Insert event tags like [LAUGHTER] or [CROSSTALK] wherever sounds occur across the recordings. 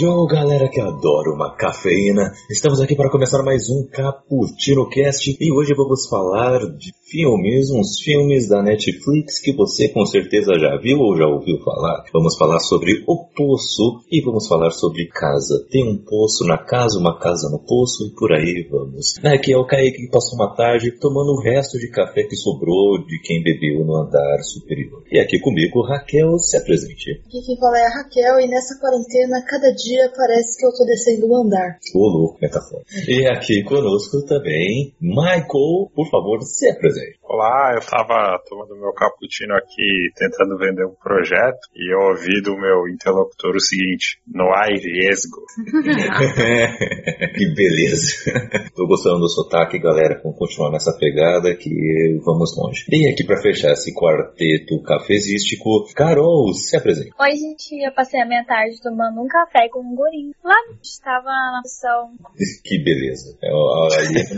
Yo, galera que adora uma cafeína, estamos aqui para começar mais um Cappuccino Cast e hoje vamos falar de filmes, uns filmes da Netflix que você com certeza já viu ou já ouviu falar. Vamos falar sobre O Poço e vamos falar sobre casa. Tem um poço na casa, uma casa no poço e por aí vamos. Aqui é o Kaique que passou uma tarde tomando o resto de café que sobrou de quem bebeu no andar superior. E aqui comigo, Raquel, se apresente. Aqui quem fala é a Raquel e nessa quarentena, cada dia parece que eu tô descendo o andar. Ô louco, metáfora. E aqui conosco também, Michael, por favor, se apresente. Olá, eu tava tomando meu cappuccino aqui, tentando vender um projeto, e eu ouvi do meu interlocutor o seguinte, no riesgo. [LAUGHS] que beleza. Tô gostando do sotaque, galera. Vamos continuar nessa pegada que vamos longe. E aqui para fechar esse quarteto cafezístico, Carol, se apresente. Oi, gente, eu passei a minha tarde tomando um café com um gorinho. Lá estava na opção. [LAUGHS] Que beleza. É, Aí é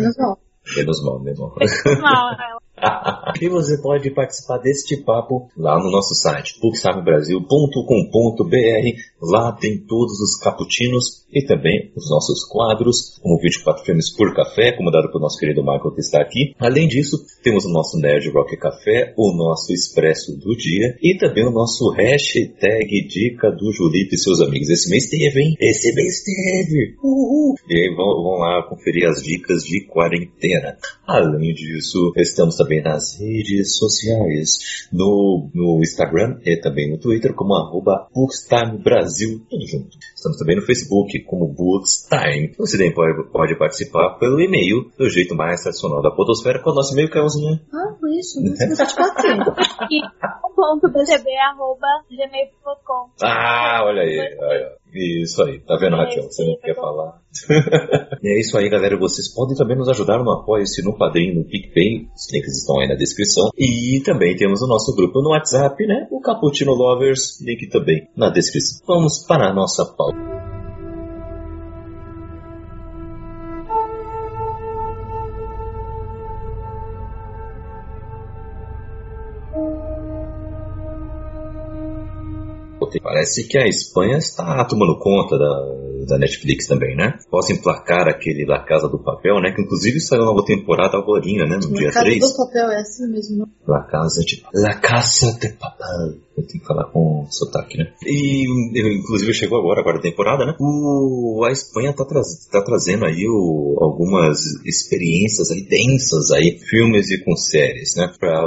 menos mal. Menos mal. Menos mal, menos mal. Mal, ela. [LAUGHS] e você pode participar deste papo lá no nosso site, booksamebrasil.com.br. Lá tem todos os cappuccinos e também os nossos quadros, como 24 filmes por café, como dado pelo nosso querido Michael que está aqui. Além disso, temos o nosso Nerd Rock Café, o nosso Expresso do Dia e também o nosso hashtag Dica do Julito e seus amigos. Esse mês teve, hein? Esse mês teve! Uhul! E aí vão, vão lá conferir as dicas de quarentena. Além disso, estamos também nas redes sociais, no, no Instagram e também no Twitter, como arroba Bookstime Brasil, tudo junto. Estamos também no Facebook, como Bookstime. Você também pode, pode participar pelo e-mail, do jeito mais tradicional da podosfera, com o nosso e-mail, Carolzinha. Ah, foi isso. Não sei te bater. [LAUGHS] E ponto bcb arroba gmail.com. Ah, olha aí. olha. Isso aí, tá vendo, Raquel? Você não quer falar. [LAUGHS] e é isso aí, galera. Vocês podem também nos ajudar no Apoia-se, no Padrim, no PicPay. Os links estão aí na descrição. E também temos o nosso grupo no WhatsApp, né? O Cappuccino Lovers, link também na descrição. Vamos para a nossa pauta. Parece que a Espanha está tomando conta da, da Netflix também, né? Posso emplacar aquele La Casa do Papel, né? Que inclusive saiu uma nova temporada agora, né? No dia Na casa 3. do papel é assim mesmo. não? La Casa de La Casa de Papel. Eu tenho que falar com sotaque, né? E inclusive chegou agora, agora a temporada, né? O, a Espanha tá, traz, tá trazendo aí o, algumas experiências aí densas aí, filmes e com séries, né? Pra,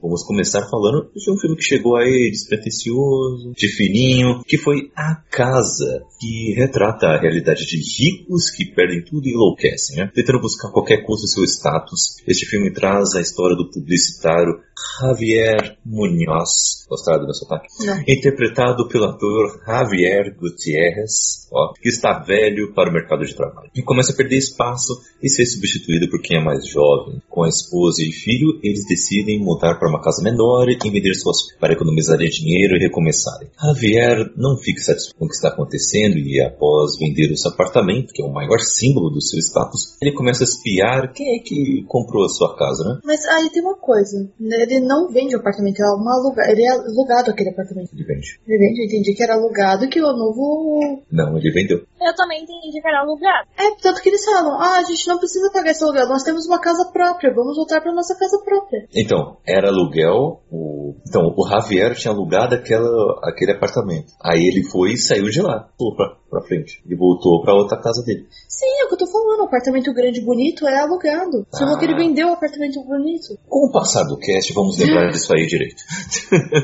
vamos começar falando de um filme que chegou aí despretensioso, de fininho, que foi A Casa, que retrata a realidade de ricos que perdem tudo e enlouquecem, né? Tentando buscar qualquer custo seu status. Este filme traz a história do publicitário Javier Munoz, gostaram do meu sotaque? Não. Interpretado pelo ator Javier Gutierrez, ó, que está velho para o mercado de trabalho. E começa a perder espaço e ser substituído por quem é mais jovem. Com esposa e filho, eles decidem mudar para uma casa menor e vender suas para economizarem dinheiro e recomeçarem. Javier não fica satisfeito com o que está acontecendo e após vender o seu apartamento, que é o maior símbolo do seu status, ele começa a espiar quem é que comprou a sua casa, né? Mas aí tem uma coisa. Ele não vende o apartamento, é uma aluga... ele é alugado aquele apartamento. Ele vende. Ele vende, eu entendi que era alugado e que o novo. Não, ele vendeu. Eu também entendi que era alugado. É, tanto que eles falam, ah, a gente não precisa pagar esse aluguel, nós temos uma casa própria, vamos voltar pra nossa casa própria. Então, era aluguel. O... Então, o Javier tinha alugado aquela, aquele apartamento. Aí ele foi e saiu de lá, pulou pra, frente. E voltou pra outra casa dele. Sim, é o que eu tô falando, o apartamento grande e bonito é alugado. Você falou que ele vendeu o apartamento bonito. Com o passar do cast, vamos lembrar disso aí direito.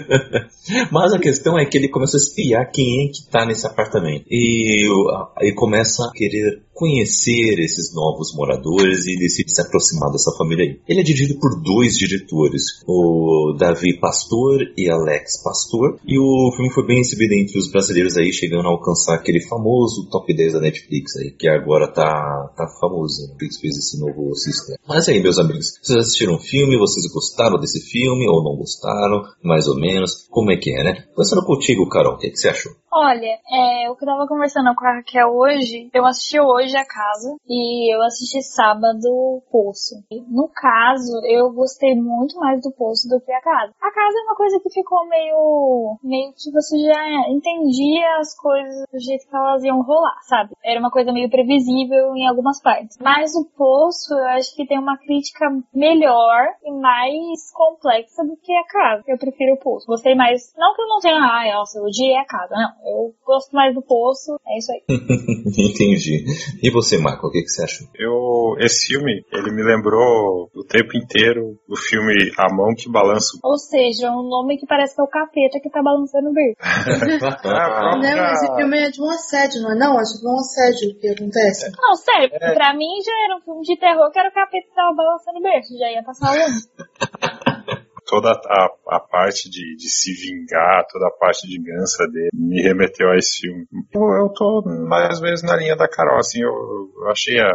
[LAUGHS] Mas a questão é que ele começa a espiar quem é que tá nesse apartamento. E começa a querer conhecer esses novos moradores e decide se aproximar dessa família aí. Ele é dirigido por dois diretores, o Davi Pastor e Alex Pastor, e o filme foi bem recebido entre os brasileiros aí, chegando a alcançar aquele famoso top 10 da Netflix aí, que agora tá, tá famoso, né? Netflix fez esse novo sistema. Mas aí, meus amigos, vocês assistiram o filme, vocês gostaram desse filme ou não gostaram, mais ou menos, como é que é, né? Começando contigo, Carol, o que, é que você achou? Olha, é, eu tava conversando com a Raquel hoje, eu assisti hoje a casa e eu assisti sábado Poço. No caso, eu gostei muito mais do Poço do que a casa. A casa é uma coisa que ficou meio, meio que você já entendia as coisas do jeito que elas iam rolar, sabe? Era uma coisa meio previsível em algumas partes. Mas o Poço, eu acho que tem uma crítica melhor e mais complexa do que a casa. Eu prefiro o Poço. Gostei mais, não que eu não tenha, ai, nossa, eu odiei a casa, não eu gosto mais do poço, é isso aí. [LAUGHS] Entendi. E você, Marco, o que, que você achou? Eu, esse filme, ele me lembrou o tempo inteiro do filme A Mão que Balança Ou seja, um nome que parece que é o capeta que tá balançando o berço. ah, [LAUGHS] não, esse filme é de um assédio, não é? Não, acho que é um assédio que acontece. Não, sério, é. pra mim já era um filme de terror que era o capeta que tava balançando o berço, já ia passar longe. [LAUGHS] toda a, a parte de, de, se vingar, toda a parte de gança dele me remeteu a esse filme. Eu, eu tô mais ou menos na linha da Carol, assim, eu, eu achei a,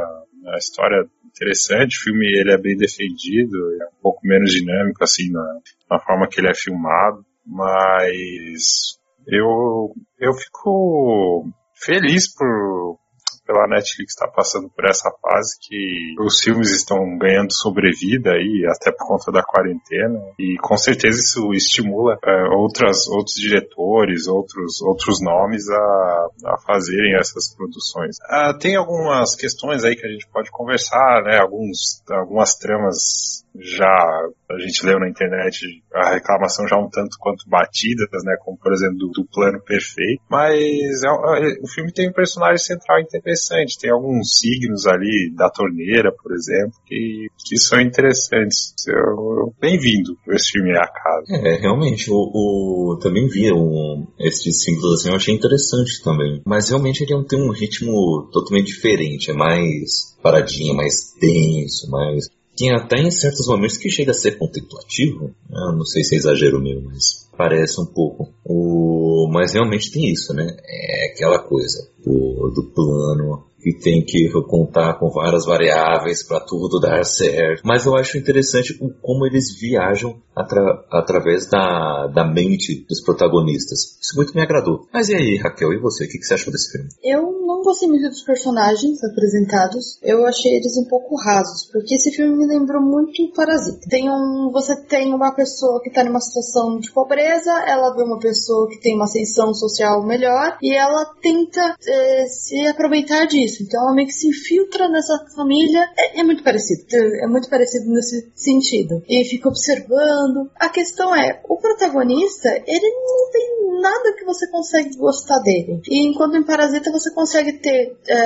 a história interessante, o filme ele é bem defendido, é um pouco menos dinâmico assim na, na forma que ele é filmado, mas eu eu fico feliz por pela Netflix está passando por essa fase que os filmes estão ganhando sobrevida aí, até por conta da quarentena, e com certeza isso estimula é, outras, outros diretores, outros, outros nomes a, a fazerem essas produções. Ah, tem algumas questões aí que a gente pode conversar, né? Alguns, algumas tramas já a gente leu na internet a reclamação já um tanto quanto batidas, né, como por exemplo do, do plano perfeito, mas é, é, o filme tem um personagem central interessante, tem alguns signos ali da torneira, por exemplo, que, que são interessantes. Bem-vindo, esse filme é a casa. É, realmente, o, o também vi um, esses símbolos assim, eu achei interessante também, mas realmente ele tem um ritmo totalmente diferente, é mais paradinho, mais tenso, mais tem até em certos momentos que chega a ser contemplativo. Eu não sei se é exagero meu, mas parece um pouco. O... Mas realmente tem isso, né? É aquela coisa do, do plano que tem que contar com várias variáveis para tudo dar certo. Mas eu acho interessante como eles viajam atra, através da, da mente dos protagonistas. Isso muito me agradou. Mas e aí, Raquel, e você? O que, que você achou desse filme? Eu não gostei muito dos personagens apresentados. Eu achei eles um pouco rasos, porque esse filme me lembrou muito Parasita. Tem um, você tem uma pessoa que está numa situação de pobreza, ela vê uma pessoa que tem uma ascensão social melhor e ela tenta é, se aproveitar disso. Então ela meio que se infiltra nessa família. É, é muito parecido. É muito parecido nesse sentido. E fica observando. A questão é, o protagonista, ele não tem nada que você consegue gostar dele. E enquanto em Parasita você consegue ter é,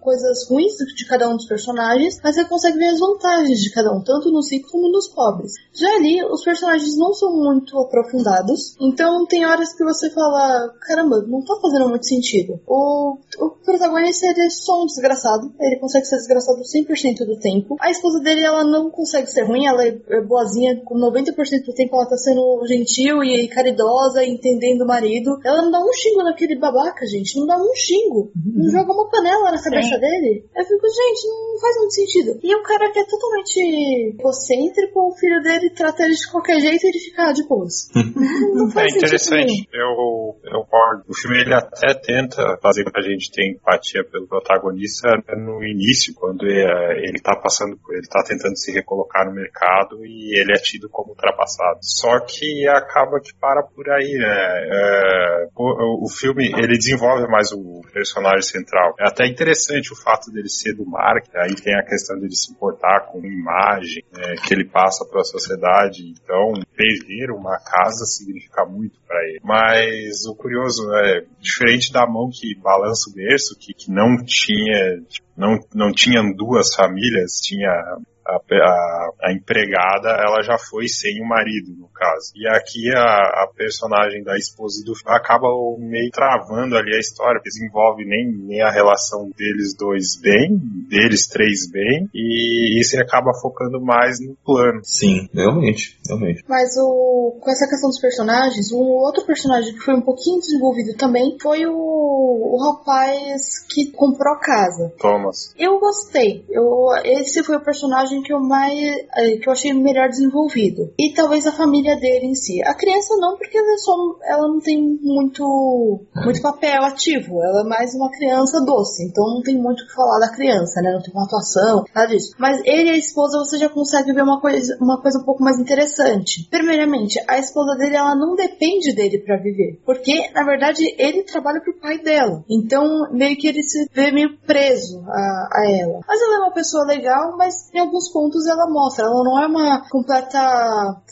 coisas ruins de cada um dos personagens, mas você consegue ver as vantagens de cada um, tanto nos ricos como nos pobres. Já ali, os personagens não são muito aprofundados, então tem horas que você fala, caramba, não tá fazendo muito sentido. O, o protagonista ele é só um desgraçado, ele consegue ser desgraçado 100% do tempo. A esposa dele, ela não consegue ser ruim, ela é, é boazinha, com 90% do tempo ela tá sendo gentil e caridosa, entendendo o marido. Ela não dá um xingo naquele babaca, gente, não dá um xingo. Uhum. Não joga uma panela na cabeça Sim. dele. Eu fico, gente, não faz muito sentido. E o cara que é totalmente egocêntrico, o filho dele trata ele de qualquer jeito e ele fica de boas. [LAUGHS] não faz é interessante. Eu, eu, o filme ele até tenta fazer com que a gente tenha empatia pelo protagonista no início, quando ele está passando ele está tentando se recolocar no mercado e ele é tido como ultrapassado. Só que acaba que para por aí, né? É, o, o, filme ele desenvolve mais o personagem central. É até interessante o fato dele ser do marketing, aí tem a questão dele se importar com imagem é, que ele passa para a sociedade. Então, perder uma casa significa muito para ele. Mas o curioso é, diferente da mão que balança o berço, que, que não tinha, não, não tinham duas famílias, tinha a, a, a, empregada, ela já foi sem o marido, no caso. E aqui a, a personagem da esposa do acaba meio travando ali a história, porque desenvolve nem, nem a relação deles dois bem, deles três bem, e isso acaba focando mais no plano. Sim, realmente, realmente. Mas o, com essa questão dos personagens, um outro personagem que foi um pouquinho desenvolvido também foi o, o rapaz que comprou a casa. Thomas. Eu gostei. Eu, esse foi o personagem que eu mais eh, que eu achei melhor desenvolvido. E talvez a família dele em si. A criança não, porque ela, é só, ela não tem muito, muito papel ativo. Ela é mais uma criança doce. Então não tem muito o que falar da criança, né? Não tem uma atuação, nada disso. Mas ele e a esposa você já consegue ver uma coisa, uma coisa um pouco mais interessante. Primeiramente, a esposa dele ela não depende dele para viver. Porque, na verdade, ele trabalha pro pai dela. Então, meio que ele se vê meio preso a, a ela. Mas ela é uma pessoa legal, mas em alguns pontos ela mostra. Ela não é uma completa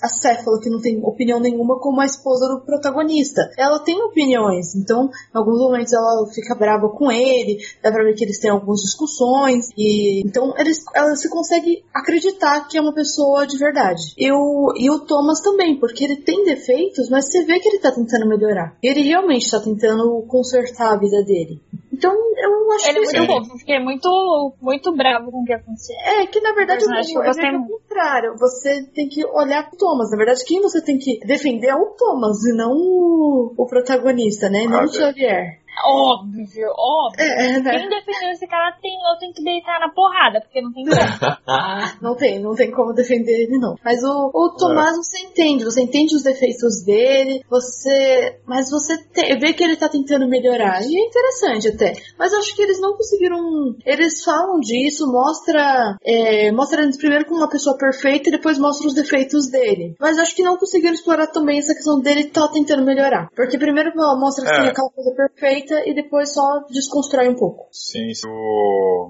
acéfala que não tem opinião nenhuma como a esposa do protagonista. Ela tem opiniões, então em alguns momentos ela fica brava com ele, dá pra ver que eles têm algumas discussões, e então eles, ela se consegue acreditar que é uma pessoa de verdade. Eu, e o Thomas também, porque ele tem defeitos, mas você vê que ele tá tentando melhorar. Ele realmente tá tentando consertar a vida dele. Então, eu acho ele que. Ele é muito bom, fiquei muito, muito bravo com o que aconteceu. É, que na verdade eu é o contrário. Você tem que olhar pro Thomas. Na verdade, quem você tem que defender é o Thomas e não o, o protagonista, né? Não ah, o Xavier. Óbvio, óbvio. É, é, né? Quem defendeu esse cara tem, eu tenho que deitar na porrada, porque não tem como. [LAUGHS] não tem, não tem como defender ele, não. Mas o, o Tomás é. você entende, você entende os defeitos dele, você. Mas você te, vê que ele tá tentando melhorar. E é interessante até. Mas acho que eles não conseguiram. Eles falam disso, mostra. É, mostra eles primeiro como uma pessoa perfeita e depois mostra os defeitos dele. Mas acho que não conseguiram explorar também essa questão dele tá tentando melhorar. Porque primeiro mostra que é. tem aquela coisa perfeita e depois só desconstrói um pouco. Sim, isso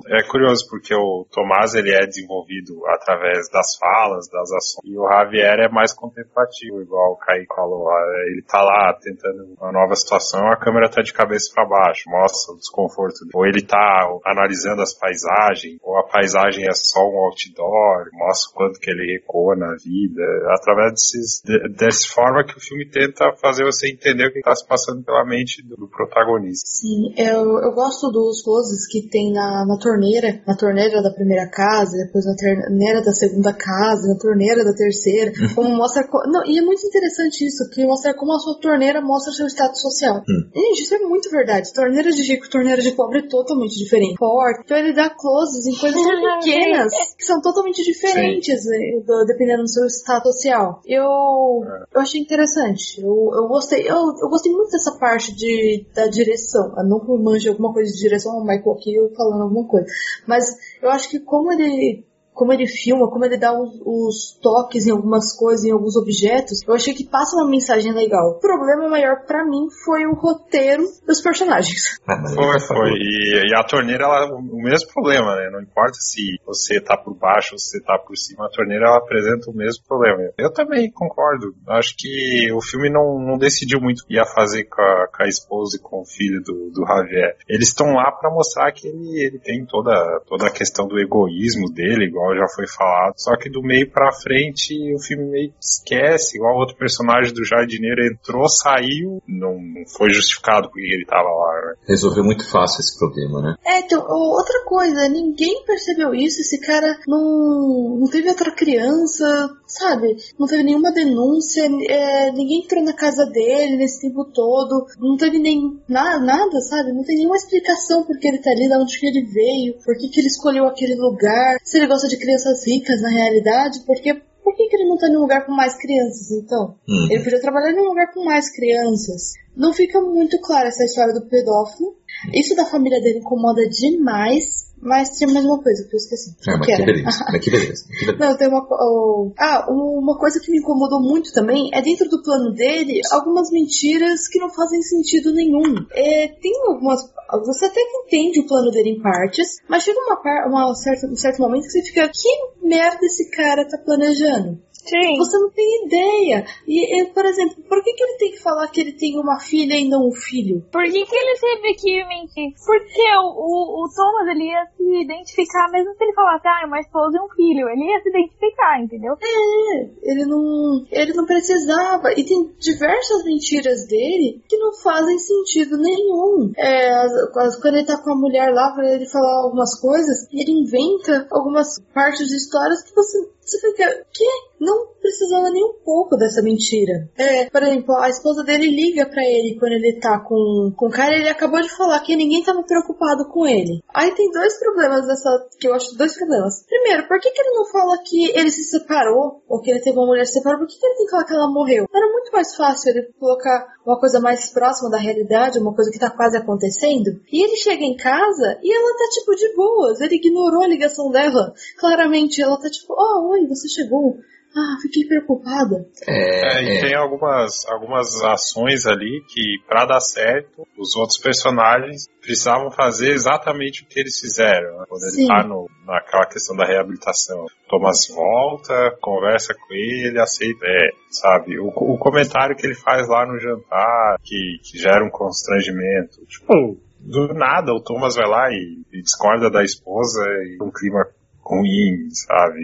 é curioso porque o Tomás ele é desenvolvido através das falas, das ações, e o Javier é mais contemplativo, igual o Kaique falou. Ele tá lá tentando uma nova situação, a câmera tá de cabeça para baixo, mostra o desconforto. Ou ele tá analisando as paisagens, ou a paisagem é só um outdoor, mostra o quanto que ele recua na vida, através desses, de, dessa forma que o filme tenta fazer você entender o que está se passando pela mente do, do protagonista Sim, eu, eu gosto dos closes que tem na, na torneira, na torneira da primeira casa, depois na torneira da segunda casa, na torneira da terceira, uhum. como mostra. Não, e é muito interessante isso, que mostra como a sua torneira mostra seu status social. Hum. Gente, isso é muito verdade. Torneira de rico, torneira de pobre é totalmente diferente. Forte. Então ele dá closes em coisas tão [LAUGHS] pequenas que são totalmente diferentes né, do, dependendo do seu status social. Eu, eu achei interessante. Eu, eu gostei. Eu, eu gostei muito dessa parte de, da direção direção. Eu não manjo alguma coisa de direção, o Michael aqui falando alguma coisa. Mas eu acho que como ele como ele filma, como ele dá os, os, toques em algumas coisas, em alguns objetos, eu achei que passa uma mensagem legal. O problema maior para mim foi o roteiro dos personagens. [LAUGHS] Ah, foi, foi. E, e, a torneira, ela, o mesmo problema, né? Não importa se você tá por baixo ou se você tá por cima, a torneira ela apresenta o mesmo problema. Eu também concordo. Acho que o filme não, não decidiu muito o que ia fazer com a, com a esposa e com o filho do, do Javier. Eles estão lá para mostrar que ele, ele tem toda, toda a questão do egoísmo dele, igual igual já foi falado. Só que do meio pra frente o filme meio que esquece, igual outro personagem do jardineiro entrou, saiu, não, não foi justificado porque ele tava lá. Né? Resolveu muito fácil esse problema, né? É, então, outra coisa, ninguém percebeu isso, esse cara não, não teve outra criança, sabe? Não teve nenhuma denúncia, é, ninguém entrou na casa dele nesse tempo todo, não teve nem nada, nada, sabe? Não tem nenhuma explicação por que ele tá ali, de onde que ele veio, por que, que ele escolheu aquele lugar, se ele gosta de crianças ricas na realidade, porque por que, que ele não tá em um lugar com mais crianças, então? Uhum. Ele podia trabalhar em um lugar com mais crianças. Não fica muito clara essa história do pedófilo. Isso da família dele incomoda demais. Mas tinha mais uma coisa que eu esqueci. Ah, mas que, que beleza. mas que beleza. Que beleza. [LAUGHS] Não, tem uma. Oh, ah, uma coisa que me incomodou muito também é dentro do plano dele algumas mentiras que não fazem sentido nenhum. É, tem algumas. Você até que entende o plano dele em partes, mas chega uma, uma certa, um certo momento que você fica: que merda esse cara tá planejando? Sim. Você não tem ideia. E, e, por exemplo, por que, que ele tem que falar que ele tem uma filha e não um filho? Por que, que ele teve que mentir? Porque o, o, o Thomas ele ia se identificar, mesmo se ele falasse, ah, é uma esposa e um filho, ele ia se identificar, entendeu? É, ele não, ele não precisava. E tem diversas mentiras dele que não fazem sentido nenhum. É, quando ele tá com a mulher lá, quando ele falar algumas coisas, ele inventa algumas partes de histórias que você você fica, que? Não precisava nem um pouco dessa mentira. É, por exemplo, a esposa dele liga para ele quando ele tá com, com o cara ele acabou de falar que ninguém tava preocupado com ele. Aí tem dois problemas dessa, que eu acho dois problemas. Primeiro, por que, que ele não fala que ele se separou, ou que ele teve uma mulher separada? Por que, que ele tem que falar que ela morreu? Era muito mais fácil ele colocar uma coisa mais próxima da realidade, uma coisa que tá quase acontecendo. E ele chega em casa e ela tá tipo de boas. Ele ignorou a ligação dela. Claramente, ela tá tipo, oh, oi, você chegou. Ah, fiquei preocupada. É, é, e tem algumas, algumas ações ali que, para dar certo, os outros personagens precisavam fazer exatamente o que eles fizeram. Né? Quando Sim. ele tá no, naquela questão da reabilitação. Thomas volta, conversa com ele, aceita, é, sabe? O, o comentário que ele faz lá no jantar, que, que gera um constrangimento. Tipo, do nada o Thomas vai lá e, e discorda da esposa e um clima ruim, sabe?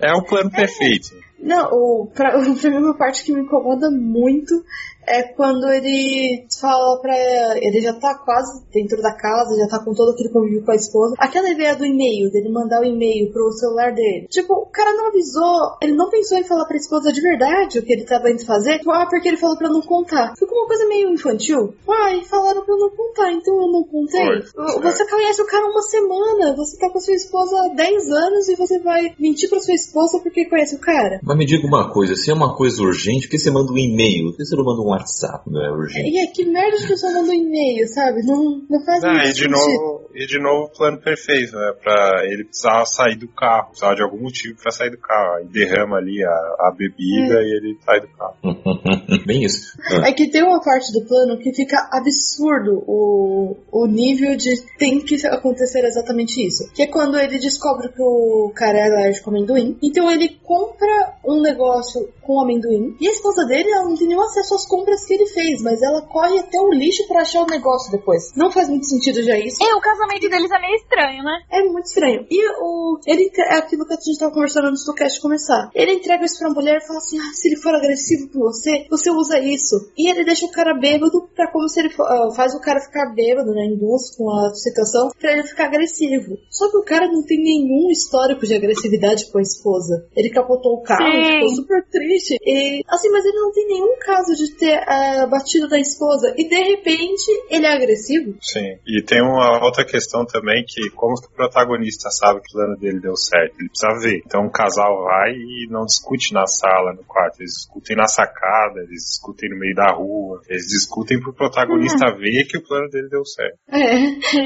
É, é o plano perfeito. Não, o, pra, [LAUGHS] pra mim uma parte que me incomoda muito é quando ele fala pra. Ele já tá quase dentro da casa, já tá com todo aquele convívio com a esposa. Aquela ideia do e-mail, dele mandar o e-mail pro celular dele. Tipo, o cara não avisou, ele não pensou em falar pra esposa de verdade o que ele tava indo fazer. Tipo, ah, porque ele falou pra não contar. Ficou uma coisa meio infantil. Ai, falaram pra não contar, então eu não contei. Foi. Você conhece o cara uma semana, você tá com a sua esposa há 10 anos e você vai mentir pra sua esposa porque conhece o cara. Mas me diga uma coisa, se é uma coisa urgente, por que você manda um e-mail? Por que você não manda um WhatsApp, não é urgente. E é que merda de pessoa manda um e-mail, sabe? Não, não faz não, e de novo E de novo o plano perfeito, né? Pra ele precisar sair do carro, precisava de algum motivo pra sair do carro. Aí derrama ali a, a bebida é. e ele sai do carro. [LAUGHS] Bem isso. É que tem uma parte do plano que fica absurdo o, o nível de tem que acontecer exatamente isso. Que é quando ele descobre que o cara é alérgico ao amendoim. Então ele compra um negócio com amendoim. E a esposa dele, ela não tem nenhum acesso às compras compras que ele fez, mas ela corre até o lixo para achar o negócio depois. Não faz muito sentido já isso. É, o casamento deles é meio estranho, né? É muito estranho. E o. Ele é aquilo que a gente tava conversando antes do cast começar. Ele entrega isso pra mulher e fala assim: ah, se ele for agressivo com você, você usa isso. E ele deixa o cara bêbado pra como se ele for, uh, faz o cara ficar bêbado, né? Induz com a situação pra ele ficar agressivo. Só que o cara não tem nenhum histórico de agressividade com a esposa. Ele capotou o carro, Sim. ficou super triste. E, assim, mas ele não tem nenhum caso de ter a batida da esposa e de repente ele é agressivo. Sim. E tem uma outra questão também que como que o protagonista sabe que o plano dele deu certo? Ele precisa ver. Então o casal vai e não discute na sala, no quarto. Eles discutem na sacada, eles discutem no meio da rua. Eles discutem pro protagonista uhum. ver que o plano dele deu certo. É.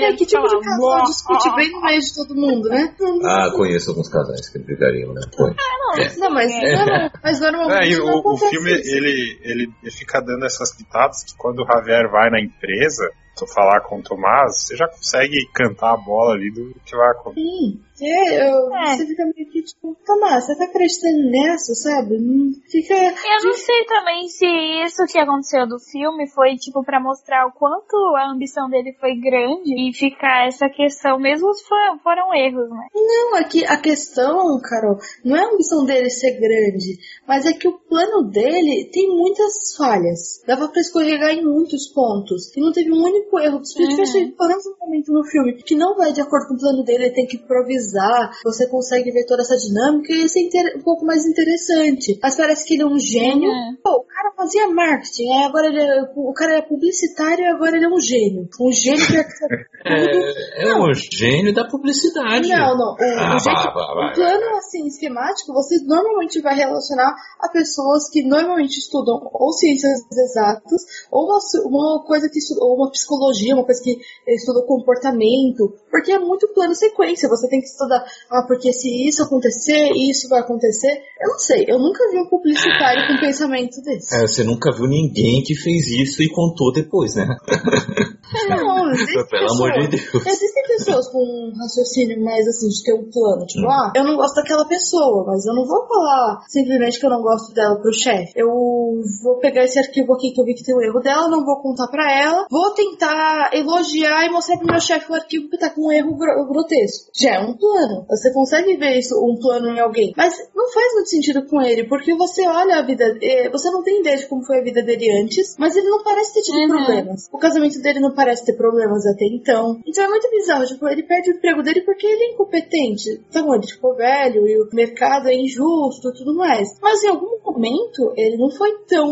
é que tipo de casal discute bem no meio de todo mundo, né? Ah, conheço alguns casais que brigariam, né? Ah, não, é. não, mas, é. mas normalmente. É, o, o filme ele, ele, ele fica dando essas pitadas que quando o Javier vai na empresa, falar com o Tomás, você já consegue cantar a bola ali do que vai acontecer. Sim. É, eu, é. você fica meio que tipo, Tomás, você tá acreditando nessa, sabe? Fica. Eu não sei também se isso que aconteceu do filme foi, tipo, para mostrar o quanto a ambição dele foi grande e ficar essa questão, mesmo se for, foram erros, né? Não, aqui a questão, Carol, não é a ambição dele ser grande, mas é que o plano dele tem muitas falhas. Dava pra escorregar em muitos pontos. E não teve um único erro. Se uhum. tivesse um momento no filme que não vai de acordo com o plano dele, ele tem que improvisar você consegue ver toda essa dinâmica e isso é um pouco mais interessante. Mas parece que ele é um gênio. É. Pô, o cara fazia marketing, aí agora ele é, o cara é publicitário e agora ele é um gênio. Um gênio que [LAUGHS] é, é um gênio da publicidade. Não, não. O, ah, o, jeito, o plano assim, esquemático, você normalmente vai relacionar a pessoas que normalmente estudam ou ciências exatas, ou uma, uma coisa que estuda, ou uma psicologia, uma coisa que estuda o comportamento, porque é muito plano sequência. Você tem que estudar, ah, porque se isso acontecer, isso vai acontecer. Eu não sei, eu nunca vi um publicitário com um pensamento desse. É, você nunca viu ninguém que fez isso e contou depois, né? Não, [LAUGHS] existem Pelo amor de Deus. Existem pessoas com um raciocínio mais assim, de ter um plano. Tipo, Hum. ah, eu não gosto daquela pessoa, mas eu não vou falar simplesmente que eu não gosto dela pro chefe. Eu vou pegar esse arquivo aqui que eu vi que tem o erro dela, não vou contar pra ela, vou tentar elogiar e mostrar pro meu chefe o arquivo que tá com um erro gro- grotesco. Já é um plano. Você consegue ver isso, um plano em alguém. Mas não faz muito sentido com ele, porque você olha a vida. eh, Você não tem ideia de como foi a vida dele antes, mas ele não parece ter tido Uhum. problemas. O casamento dele não parece ter problemas até então. Então é muito bizarro. Tipo, ele perde o emprego dele porque ele é incompetente. Então ele ficou velho e o mercado é injusto e tudo mais. Mas em algum momento ele não foi tão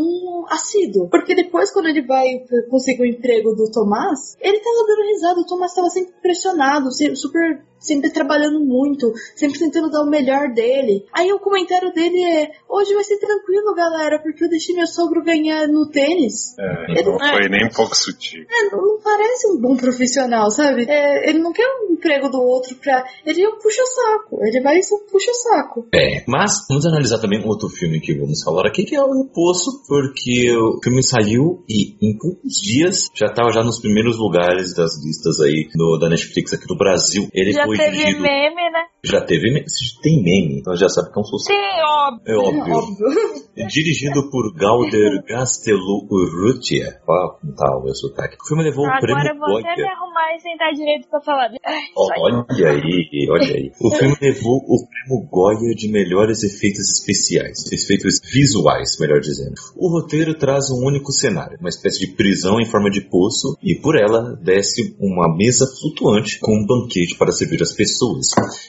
assíduo. Porque depois, quando ele vai conseguir o emprego do Tomás, ele tava dando risada. O Tomás tava sempre pressionado, super. Sempre trabalhando muito, sempre tentando dar o melhor dele. Aí o comentário dele é: Hoje vai ser tranquilo, galera, porque eu deixei meu sogro ganhar no tênis. É, não foi nem um pouco [LAUGHS] sutil. É, não não parece um bom profissional, sabe? É, ele não quer um emprego do outro pra. Ele é um puxa-saco. Ele vai ser um puxa-saco. É, mas vamos analisar também um outro filme que vamos falar aqui, que é o Poço, porque o filme saiu e em poucos dias já estava já nos primeiros lugares das listas aí do, da Netflix aqui no Brasil. Ele Já foi teve dirigido. Meme, né? Já teve meme. Tem meme, então já sabe que é um sucesso. Sim, óbvio. É óbvio. Óbvio. [LAUGHS] Dirigido por Galder Gastelu Urrutia. Ó, como tá o meu sotaque. O filme levou o Agora prêmio eu vou até me arrumar e sentar direito pra falar. Ai, aí. Olha aí, olha aí. O filme levou o prêmio Goya de melhores efeitos especiais, efeitos visuais, melhor dizendo. O roteiro traz um único cenário, uma espécie de prisão em forma de poço, e por ela desce uma mesa flutuante com um banquete para servir as pessoas.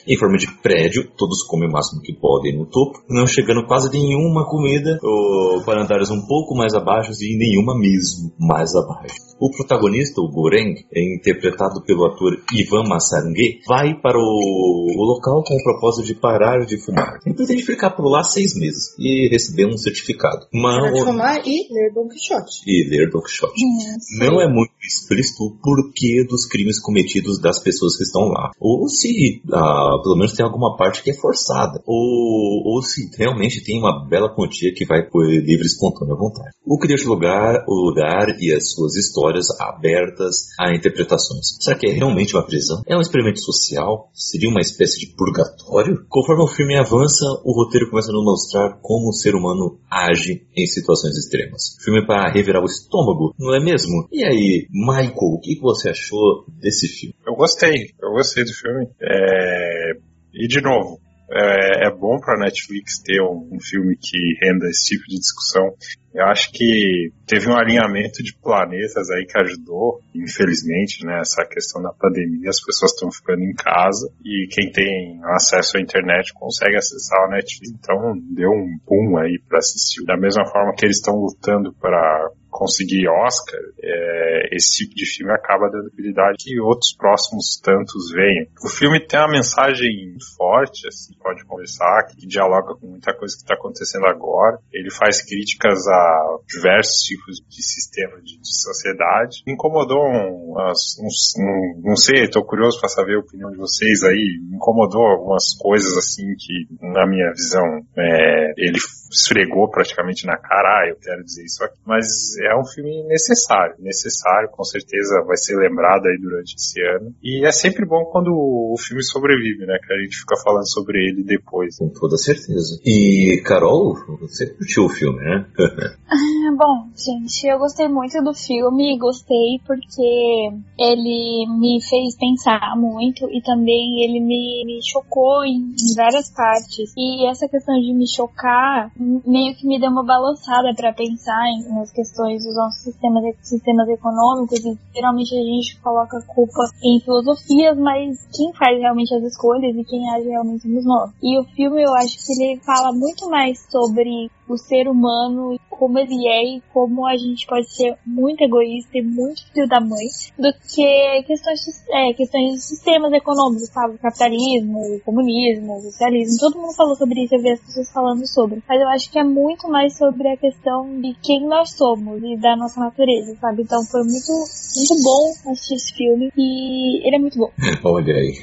Em forma de prédio, todos comem o máximo que podem no topo, não chegando quase nenhuma comida, ou para andares um pouco mais abaixo e nenhuma mesmo mais abaixo. O protagonista, o Goreng, é interpretado pelo ator Ivan Massarangue, vai para o, o local com o propósito de parar de fumar. Ele pretende ficar por lá seis meses e receber um certificado. Para Mas, fumar e ler Don Quixote. e ler Don Quixote. Não é muito explícito o porquê dos crimes cometidos das pessoas que estão lá. Ou se, ah, pelo menos, tem alguma parte que é forçada. Ou, ou se realmente tem uma bela quantia que vai por livre espontânea vontade. O que deixa o lugar, o lugar e as suas histórias abertas a interpretações. Será que é realmente uma prisão? É um experimento social? Seria uma espécie de purgatório? Conforme o filme avança, o roteiro começa a nos mostrar como o ser humano age em situações extremas. Filme para revirar o estômago, não é mesmo? E aí, Michael, o que você achou desse filme? Eu gostei, eu gostei do filme. É, E de novo, é, é bom pra Netflix ter um, um filme que renda esse tipo de discussão. Eu acho que teve um alinhamento de planetas aí que ajudou, infelizmente, né? Essa questão da pandemia, as pessoas estão ficando em casa e quem tem acesso à internet consegue acessar a Netflix. Então deu um boom aí pra assistir. Da mesma forma que eles estão lutando para conseguir Oscar, é, esse tipo de filme acaba dando habilidade que outros próximos tantos venham. O filme tem uma mensagem forte, assim, pode conversar, que dialoga com muita coisa que está acontecendo agora. Ele faz críticas a diversos tipos de sistema de, de sociedade. Me incomodou um, um- não sei, estou curioso para saber a opinião de vocês aí. Me incomodou algumas coisas assim que, na minha visão, é, ele esfregou praticamente na cara, ah, eu quero dizer isso aqui. Mas é um filme necessário, necessário, com certeza vai ser lembrado aí durante esse ano. E é sempre bom quando o filme sobrevive, né? Que a gente fica falando sobre ele depois. Com toda certeza. E, Carol, você curtiu o filme, né? [LAUGHS] [LAUGHS] Bom, gente, eu gostei muito do filme, gostei porque ele me fez pensar muito e também ele me, me chocou em, em várias partes. E essa questão de me chocar meio que me deu uma balançada para pensar em, nas questões dos nossos sistemas, sistemas econômicos e geralmente a gente coloca a culpa em filosofias, mas quem faz realmente as escolhas e quem age realmente somos nós. E o filme eu acho que ele fala muito mais sobre o ser humano e como ele é e como a gente pode ser muito egoísta e muito filho da mãe do que questões, de- é, questões de sistemas econômicos, sabe? Capitalismo, comunismo, socialismo. Todo mundo falou sobre isso, eu vi as pessoas falando sobre. Mas eu acho que é muito mais sobre a questão de quem nós somos e da nossa natureza, sabe? Então foi muito, muito bom assistir esse filme e ele é muito bom. [LAUGHS] Olha aí.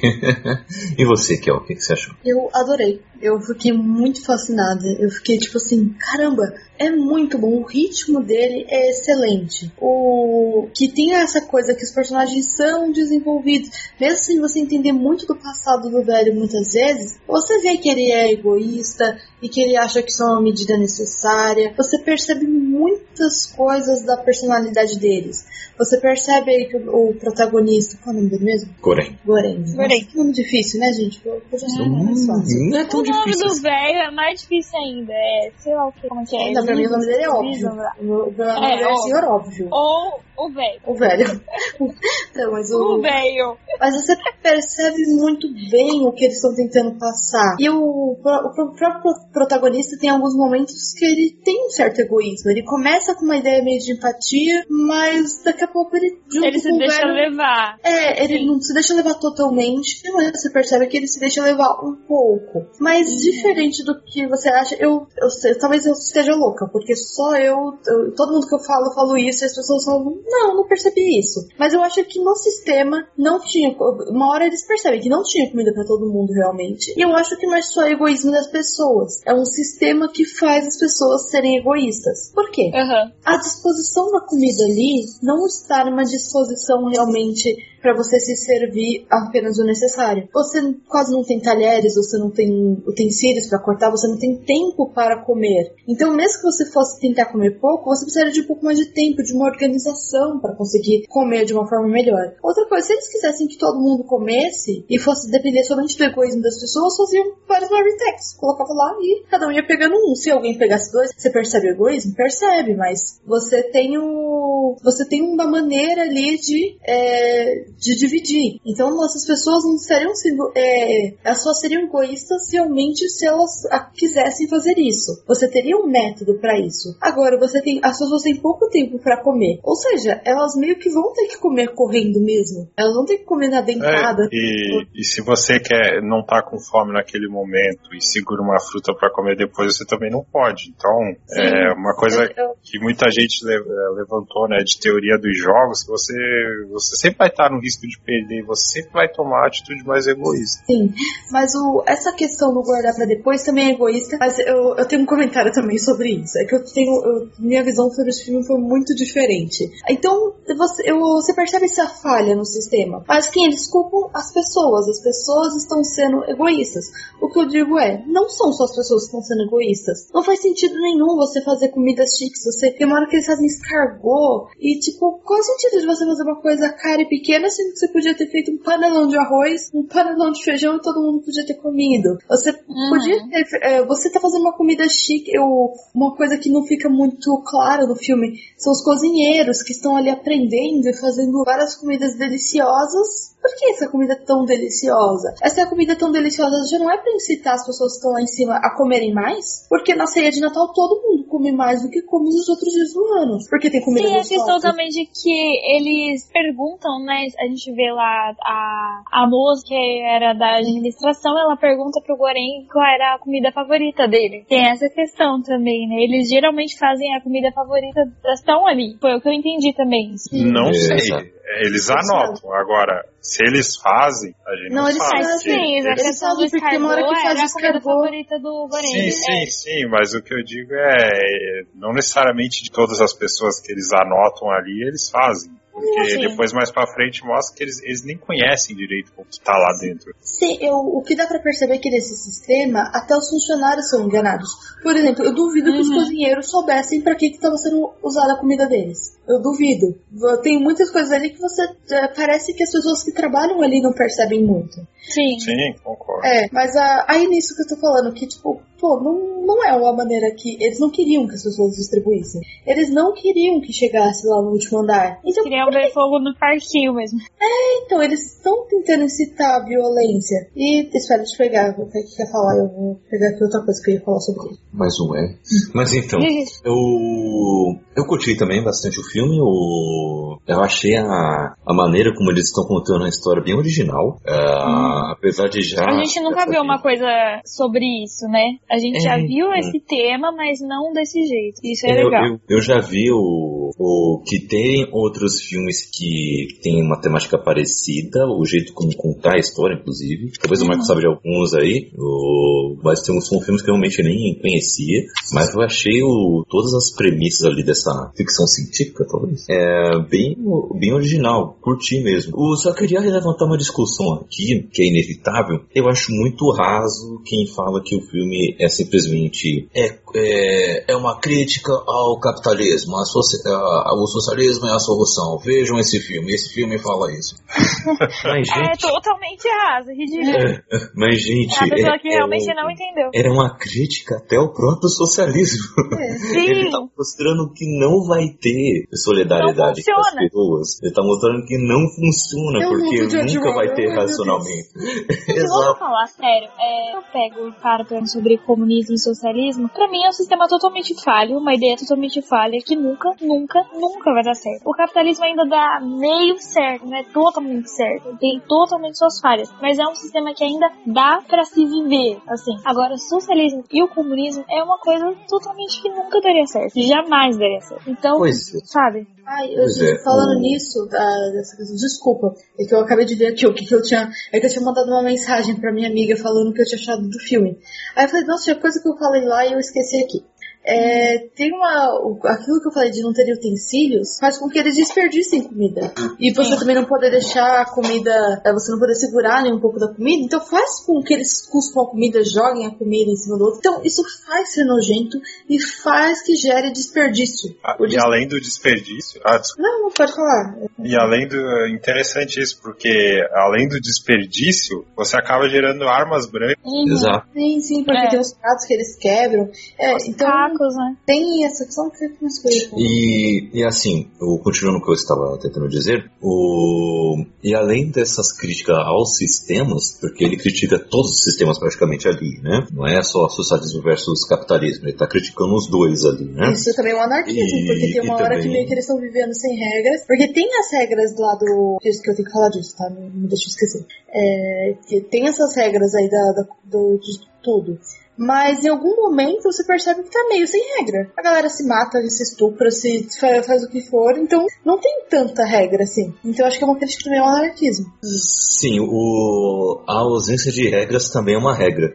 [LAUGHS] e você, Kel, o que que você achou? Eu adorei. Eu fiquei muito fascinada. Eu fiquei tipo assim, caramba, é muito bom. O ritmo dele é excelente. O que tem essa coisa que os personagens são desenvolvidos, mesmo sem você entender muito do passado do velho muitas vezes, você vê que ele é egoísta e que ele acha que isso é uma medida necessária. Você percebe muitas coisas da personalidade deles. Você percebe aí que o, o protagonista, qual é o nome dele mesmo? Goreng. Goreng. Goreng. Nossa, que nome difícil, né, gente? Eu, eu já Hum, não é tão o nome difícil. do velho é mais difícil ainda. É, sei lá o que, como que é. Não, pra mim o nome dele é óbvio. O meu nome É, dele é senhor óbvio. Ou o velho. O velho. [LAUGHS] Então, mas O o, velho. Mas você percebe muito bem o que eles estão tentando passar. E o, o próprio protagonista tem alguns momentos que ele tem um certo egoísmo. Ele começa com uma ideia meio de empatia, mas daqui a pouco ele junto Ele se com o deixa velho- levar. É, ele Sim. não se deixa levar totalmente, mas você percebe que ele se deixa levar um pouco. Mas diferente do que você acha, eu, eu sei- talvez eu esteja louca, porque só eu, eu- todo mundo que eu falo, eu falo isso, e as pessoas falam, não, não percebi isso. Mas eu acho que no sistema não tinha, uma hora eles percebem que não tinha comida pra todo mundo realmente. E eu acho que não é só egoísmo das pessoas, é um sistema que faz as pessoas serem egoístas. Por quê? Aham. a disposição da comida ali não está numa disposição realmente para você se servir apenas o necessário. Você quase não tem talheres, você não tem utensílios para cortar, você não tem tempo para comer. Então, mesmo que você fosse tentar comer pouco, você precisaria de um pouco mais de tempo, de uma organização para conseguir comer de uma forma melhor. Outra coisa, se eles quisessem que todo mundo comesse e fosse depender somente do egoísmo das pessoas, faziam vários marmitex, colocava lá e cada um ia pegando um. Se alguém pegasse dois, você percebe o egoísmo? Percebe, mas você tem o você tem uma maneira ali de é, de dividir. Então essas pessoas não seriam sendo, é, elas só seriam egoístas realmente se elas quisessem fazer isso. Você teria um método para isso. Agora você tem as pessoas têm pouco tempo para comer, ou seja, elas meio que vão ter que comer correndo mesmo. Elas vão ter que comer na dentada. É, e, e se você quer não tá com fome naquele momento e segura uma fruta para comer depois, você também não pode. Então, Sim. é uma coisa Eu- eu- que muita gente eh, levantou, né, de teoria dos jogos, que você, você sempre vai estar no risco de perder, você vai tomar a atitude mais egoísta. Sim, mas o, essa questão do guardar pra depois também é egoísta. Mas eu, eu tenho um comentário também sobre isso. É que eu tenho. eu- minha visão sobre esse filme foi muito diferente. Então, você, eu- você percebe essa falha no sistema. Mas quem eles culpam? As pessoas. As pessoas estão sendo egoístas. O que eu digo é, não são só as pessoas que estão sendo egoístas. Não faz sentido nenhum você fazer comidas chiques. Você tem que eles fazem escargot. E, tipo, qual é o sentido de você fazer uma coisa cara e pequena sendo que você podia ter feito um panelão de arroz, um panelão de feijão e todo mundo podia ter comido? Você podia ter. é, você tá fazendo uma comida chique. Eu, uma coisa que não fica muito clara no filme são os cozinheiros que estão ali aprendendo e fazendo várias comidas deliciosas. Por que essa comida é tão deliciosa? Essa comida tão deliciosa já não é pra incitar as pessoas que estão lá em cima a comerem mais? Porque na ceia de Natal todo mundo come mais do que come nos outros dias do ano. Porque tem comida Tem a gostosa. questão também de que eles perguntam, né? A gente vê lá a, a moça que era da administração, ela pergunta pro Goreng qual era a comida favorita dele. Tem essa questão também, né? Eles geralmente fazem a comida favorita, estão ali. Foi o que eu entendi também. Não sei. Eles anotam. Agora, se eles fazem, a gente não, Não, eles sabe. fazem. Sim, a Eles questão do fazem porque tem uma hora que escargot faz comida escargot. favorita do Goreng. Sim, sim, sim, mas o que eu digo é, não necessariamente de todas as pessoas que eles anotam ali, eles fazem. Porque Sim. depois mais pra frente mostra que eles, eles nem conhecem direito o que tá lá dentro. Sim, eu, o que dá pra perceber é que nesse sistema, até os funcionários são enganados. Por exemplo, eu duvido que os Uhum. cozinheiros soubessem pra que estava sendo usada a comida deles. Eu duvido. Tem muitas coisas ali que você. é, parece que as pessoas que trabalham ali não percebem muito. Sim. Sim, concordo. É, mas a, aí nisso que eu tô falando, que tipo, pô, não, não é uma maneira que. Eles não queriam que as pessoas distribuíssem. Eles não queriam que chegasse lá no último andar. Então, Queriam ver fogo no parquinho mesmo. então eles estão tentando incitar a violência. E espera te pegar, o que quer falar? Eu vou pegar aqui outra coisa que eu ia falar sobre ele. Mais um é. Mas então, eu, eu curti também bastante o filme. O, eu achei a, a maneira como eles estão contando a história bem original. Ah, Apesar de já. A gente nunca viu uma coisa sobre isso, né? A gente É, já viu é. esse tema, mas não desse jeito. Isso é Eu, legal. eu, eu já vi o, o, que tem outros filmes que tem uma temática parecida, o jeito como contar a história, inclusive. Talvez o Marco saiba de alguns aí, o, mas tem, são filmes que eu realmente nem conhecia, mas eu achei o, todas as premissas ali dessa ficção científica, talvez, é bem, bem original, curti mesmo. Eu só queria levantar uma discussão aqui, que é inevitável. Eu acho muito raso quem fala que o filme é simplesmente é, é, é uma crítica ao capitalismo, a soci, a, o socialismo é a solução. Vejam esse filme, esse filme fala isso. [LAUGHS] Mas, é gente, é totalmente raso, ridículo. É, [LAUGHS] mas, gente. É a pessoa que realmente não entendeu. Era uma crítica até ao próprio socialismo. Sim. [LAUGHS] Ele tá mostrando que não vai ter solidariedade com as pessoas. Ele tá mostrando que não funciona, eu porque nunca vai ter racionamento. Exato. falar sério, é, eu pego e paro pra sobre comunismo e socialismo, pra mim é um sistema totalmente falho, uma ideia totalmente falha que nunca, nunca, nunca vai dar certo. O capitalismo ainda dá meio certo, não é totalmente certo, tem totalmente suas falhas, mas é um sistema que ainda dá para se viver, assim. Agora, o socialismo e o comunismo é uma coisa totalmente que nunca daria certo, jamais daria certo. Então, pois. É. sabe? Ai, eu, é, falando nisso, ah, desculpa, é que eu acabei de ver aqui o que, que eu tinha. É que eu tinha mandado uma mensagem pra minha amiga falando o que eu tinha achado do filme. Aí eu falei, nossa, tinha coisa que eu falei lá e eu esqueci aqui. É, tem uma. Aquilo que eu falei de não ter utensílios faz com que eles desperdicem comida. E você também não poder deixar a comida. É, você não poder segurar nem um pouco da comida. Então faz com que eles cuspam a comida, joguem a comida em cima do outro. Então isso faz ser nojento e faz que gere desperdício. Ah, e além do desperdício. Ah, não, não pode falar. E além do. Interessante isso, porque além do desperdício, você acaba gerando armas brancas. Uhum. Exato. Sim, sim, porque é. tem os pratos que eles quebram. É, então né? Tem essa questão que mais coisas. E, e assim, o, continuando o que eu estava tentando dizer, o, e além dessas críticas aos sistemas, porque ele critica todos os sistemas praticamente ali, né? Não é só socialismo versus capitalismo, ele está criticando os dois ali, né? Isso também é um anarquismo, e, porque tem uma hora também... que meio que eles estão vivendo sem regras, porque tem as regras lá do. Isso que eu tenho que falar disso, tá? Não, não deixa eu esquecer. É, tem essas regras aí da, da do, de tudo. Mas em algum momento você percebe que tá meio sem regra. A galera se mata, se estupra, se faz, o que for, então não tem tanta regra assim. Então acho que é uma crítica também ao anarquismo. Sim, o, a ausência de regras também é uma regra,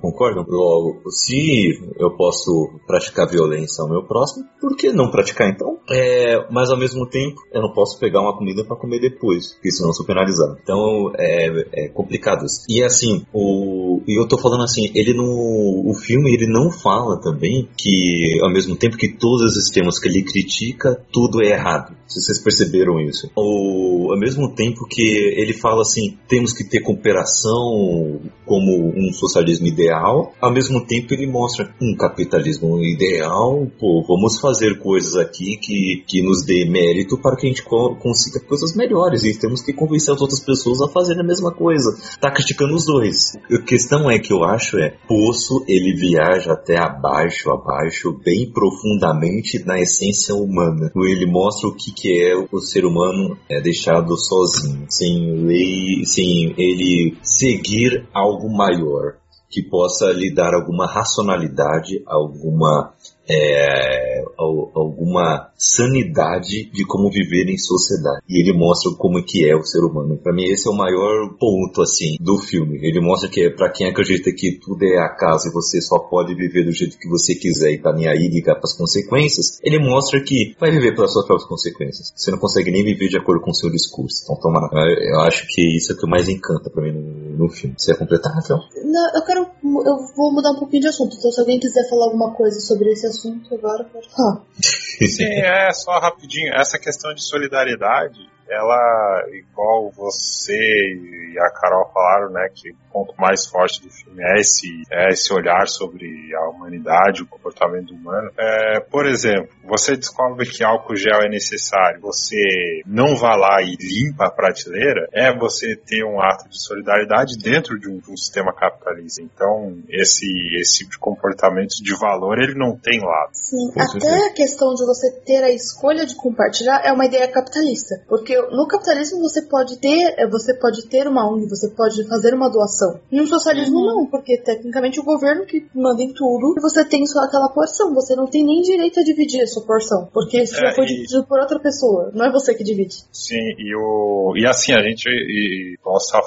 concordam? Logo, se eu posso praticar violência ao meu próximo, por que não praticar então? É, mas ao mesmo tempo, eu não posso pegar uma comida para comer depois, porque senão eu sou penalizado. Então é, é complicado isso. E assim, o, e eu tô falando assim, ele não o, filme ele não fala também que, ao mesmo tempo que todos os temas que ele critica, tudo é errado. Se vocês perceberam isso. Ou, ao mesmo tempo que ele fala assim, temos que ter cooperação como um socialismo ideal, ao mesmo tempo ele mostra um capitalismo ideal, pô, vamos fazer coisas aqui que, que nos dê mérito para que a gente consiga coisas melhores e temos que convencer as outras pessoas a fazerem a mesma coisa. Tá criticando os dois. A questão é que eu acho é, Poço ele viaja até abaixo, abaixo, bem profundamente na essência humana. Ele mostra o que, que é o ser humano é deixado sozinho, sem lei, sem ele seguir algo maior que possa lhe dar alguma racionalidade, alguma é, alguma sanidade de como viver em sociedade. E ele mostra como é que é o ser humano. Para mim esse é o maior ponto assim do filme. Ele mostra que para quem acredita que tudo é acaso e você só pode viver do jeito que você quiser e tá nem aí ligar para as consequências. Ele mostra que vai viver pelas suas próprias consequências. Você não consegue nem viver de acordo com o seu discurso. Então toma, eu acho que isso é o que mais encanta para mim no, no, filme. Você ia completar, Rafael? Não, eu quero eu vou mudar um pouquinho de assunto. Então se alguém quiser falar alguma coisa sobre esse assunto agora, pode falar. [LAUGHS] Sim, é, só rapidinho. Essa questão de solidariedade, ela, igual você e a Carol falaram, né, que ponto mais forte do filme é esse, é esse olhar sobre a humanidade, o comportamento humano. É, por exemplo, você descobre que álcool gel é necessário, você não vai lá e limpa a prateleira, é você ter um ato de solidariedade dentro de um, de um sistema capitalista. Então, esse, esse tipo de comportamento de valor, ele não tem lado. Sim, até a questão de você ter a escolha de compartilhar é uma ideia capitalista, porque no capitalismo você pode ter, você pode ter uma ONG, você pode fazer uma doação. No socialismo uhum. não, porque tecnicamente o governo que manda em tudo e você tem só aquela porção, você não tem nem direito a dividir sua porção. Porque isso já É, foi e- dividido por outra pessoa. Não é você que divide. Sim, e, o, e assim, a gente, e, e,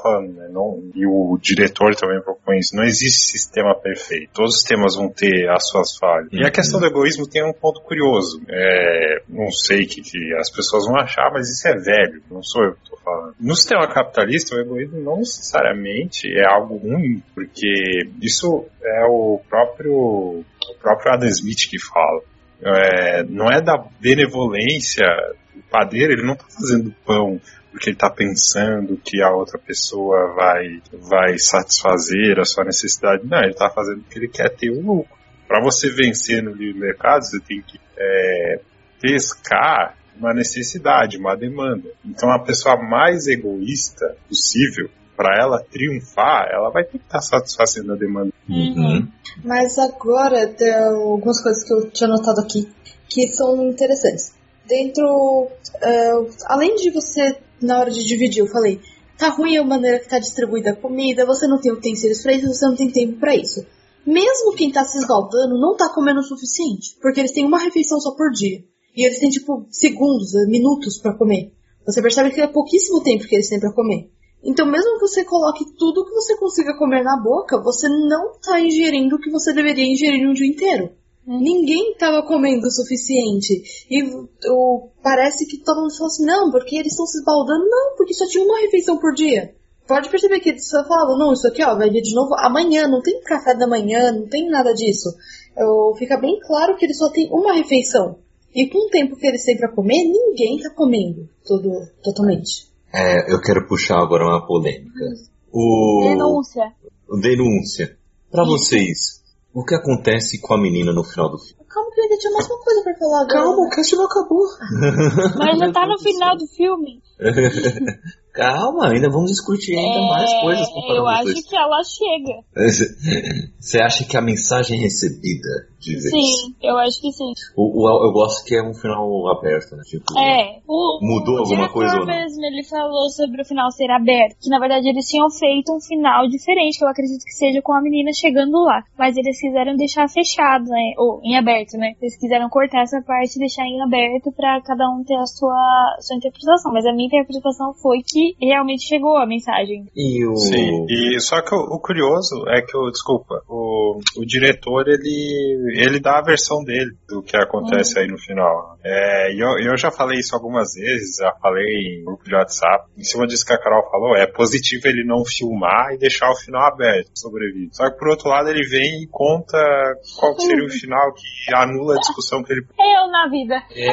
falando, né, não, e o diretor também propõe isso, não existe sistema perfeito. Todos os sistemas vão ter as suas falhas. E a Uhum. questão do egoísmo tem um ponto curioso. É, não sei o que, que as pessoas vão achar, mas isso é velho, não sou eu que falando. No sistema capitalista, o egoísmo não necessariamente é algo ruim, porque isso é o próprio, o próprio Adam Smith que fala. É, não é da benevolência o padeiro ele não está fazendo pão porque ele está pensando que a outra pessoa vai, vai satisfazer a sua necessidade. Não, ele está fazendo porque ele quer ter o lucro. Para você vencer no livre mercado, você tem que é, pescar uma necessidade, uma demanda. Então, a pessoa mais egoísta possível, para ela triunfar, ela vai ter que estar satisfazendo a demanda. Uhum. Mas agora tem algumas coisas que eu tinha notado aqui que são interessantes. Dentro, é, além de você, na hora de dividir, eu falei, tá ruim a maneira que tá distribuída a comida, você não tem utensílios pra isso, você não tem tempo pra isso. Mesmo quem tá se esbaldando não tá comendo o suficiente, porque eles têm uma refeição só por dia. E eles têm, tipo, segundos, eh, minutos pra comer. Você percebe que é pouquíssimo tempo que eles têm pra comer. Então, mesmo que você coloque tudo que você consiga comer na boca, você não tá ingerindo o que você deveria ingerir no dia inteiro. Ninguém estava comendo o suficiente. E o, parece que todo mundo falou assim, não, porque eles estão se esbaldando. Não, porque só tinha uma refeição por dia. Pode perceber que eles só falavam, não, isso aqui ó, vai vir de novo amanhã, não tem café da manhã, não tem nada disso. Eu, fica bem claro que eles só têm uma refeição. E com o tempo que eles têm pra comer, ninguém tá comendo tudo totalmente. É, eu quero puxar agora uma polêmica. O... Denúncia. Denúncia. Pra vocês, o que acontece com a menina no final do filme? Calma que eu ainda tinha mais uma coisa pra falar agora. Calma, o cast não acabou. [LAUGHS] Mas já tá no final do filme. [LAUGHS] Calma, ainda vamos discutir ainda mais coisas É, eu acho que ela chega. [LAUGHS] Você acha que a mensagem recebida de vez? Sim, eu acho que sim. O, o- eu gosto que é um final aberto, né? Tipo, É. O, Mudou o alguma coisa ou não? mesmo, ele falou sobre o final ser aberto. Que na verdade eles tinham feito um final diferente, que eu acredito que seja com a menina chegando lá. Mas eles quiseram deixar fechado, né? Ou em aberto, né? Eles quiseram cortar essa parte e deixar em aberto pra cada um ter a sua, sua interpretação. Mas a minha interpretação foi que realmente chegou a mensagem. E o. Sim, e só que o, o curioso é que, o, desculpa, o, o diretor, ele, ele dá a versão dele do que acontece aí no final. É, e eu, eu já falei isso algumas vezes, já falei em grupo de WhatsApp, em cima disso que a Carol falou, é positivo ele não filmar e deixar o final aberto, sobrevive. Só que por outro lado ele vem e conta qual seria o final que anula a discussão que ele Eu na vida. É.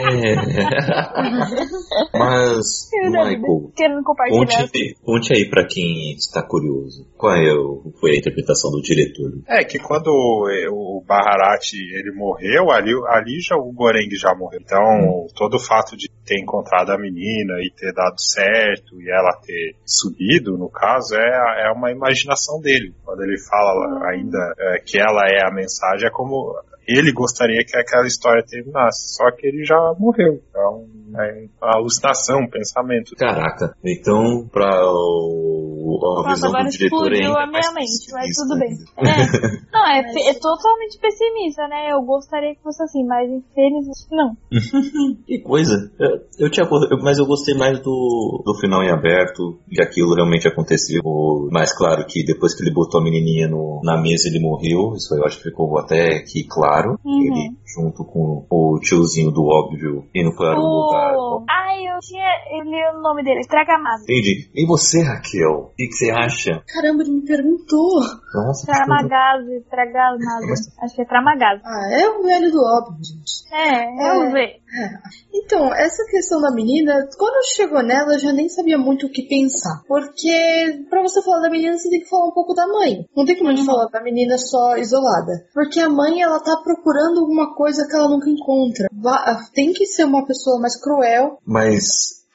[LAUGHS] Mas, Eu. Michael, Querendo compartilhar. conte, conte aí pra quem está curioso. Qual é o, foi a interpretação do diretor? É, que quando o, o Baharat ele morreu, ali, ali já o Goreng já morreu. Então, todo o fato de ter encontrado a menina e ter dado certo e ela ter subido, no caso, é, é uma imaginação dele. Quando ele fala ainda é, que ela é a mensagem, é como ele gostaria que aquela história terminasse. Só que ele já morreu. Então, é uma alucinação, pensamento. Caraca, então pra o, a Nossa, visão agora do diretor é ainda a minha mais mente, mas tudo bem. É. [LAUGHS] Não, é, é totalmente pessimista, né? Eu gostaria que fosse assim, mas infelizmente não. [LAUGHS] Que coisa. Eu, eu tinha, mas eu gostei mais do, do final em aberto, de aquilo realmente aconteceu. Mais claro que depois que ele botou a menininha no, na mesa ele morreu. Isso aí eu acho que ficou até aqui claro. Uhum. Ele junto com o tiozinho do óbvio indo para um lugar. O... Ai, eu tinha. Eu li o nome dele, Tragamado. Entendi. E você, Raquel? O que, que você acha? Caramba, ele me perguntou. Nossa, que Tramagazi, Tragamado. Acho que é Tramagazi. Ah, é o velho do óbvio, gente. É, vamos ver. Então, essa questão da menina, quando chegou nela, eu já nem sabia muito o que pensar. Porque, pra você falar da menina, você tem que falar um pouco da mãe. Não tem como a gente falar da menina só isolada. Porque a mãe, ela tá procurando alguma coisa que ela nunca encontra. Tem que ser uma pessoa mais cruel. Mas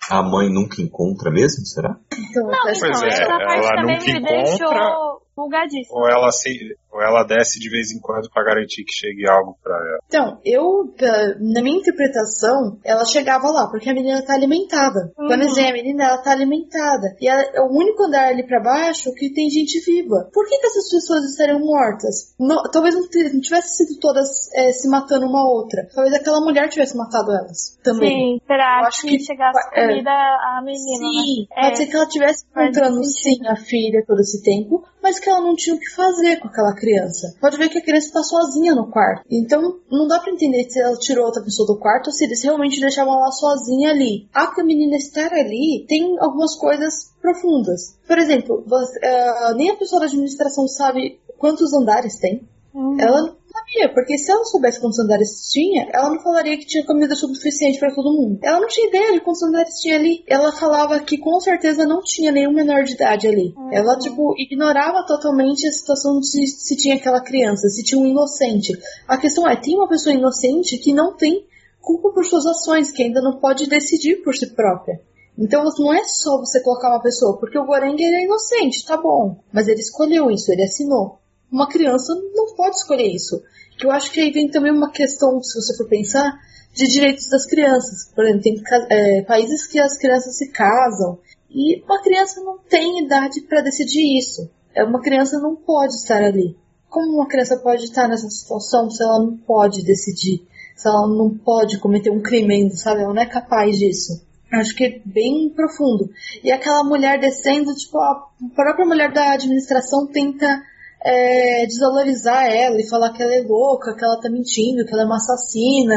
a mãe nunca encontra mesmo, será? Então, Não, então, Pois é, essa parte ela também nunca me encontra- deixou bugadíssima. Ou ela se, Ou ela desce de vez em quando para garantir que chegue algo para ela? Então, eu, na minha interpretação, ela chegava lá, porque a menina tá alimentada. Uhum. Quando eu a menina, ela tá alimentada. E é o único andar ali para baixo que tem gente viva. Por que, que essas pessoas estariam mortas? No, talvez não, não tivesse sido todas é, se matando uma outra. Talvez aquela mulher tivesse matado elas também. Sim, será que, que chegasse é, comida a menina, Sim, né? pode é, ser que ela tivesse encontrando sim a filha todo esse tempo, mas que ela não tinha o que fazer com aquela criança. Pode ver que a criança está sozinha no quarto. Então, não dá para entender se ela tirou outra pessoa do quarto ou se eles realmente deixavam ela sozinha ali. A menina estar ali tem algumas coisas profundas. Por exemplo, você, uh, nem a pessoa da administração sabe quantos andares tem. Uhum. Ela sabia, porque se ela soubesse quantos andares tinha, ela não falaria que tinha comida suficiente para todo mundo. Ela não tinha ideia de quantos andares tinha ali. Ela falava que com certeza não tinha nenhum menor de idade ali. Uhum. Ela, tipo, ignorava totalmente a situação de se, se tinha aquela criança, se tinha um inocente. A questão é, tem uma pessoa inocente que não tem culpa por suas ações, que ainda não pode decidir por si própria. Então não é só você colocar uma pessoa, porque o Goreng é inocente, tá bom. Mas ele escolheu isso, ele assinou. Uma criança não pode escolher isso. Que eu acho que aí vem também uma questão, se você for pensar, de direitos das crianças. Por exemplo, tem é, países que as crianças se casam e uma criança não tem idade para decidir isso. É, uma criança não pode estar ali. Como uma criança pode estar nessa situação se ela não pode decidir? Se ela não pode cometer um crime, sabe? Ela não é capaz disso. Acho que é bem profundo. E aquela mulher descendo, tipo, a própria mulher da administração tenta é, desvalorizar ela e falar que ela é louca, que ela tá mentindo, que ela é uma assassina.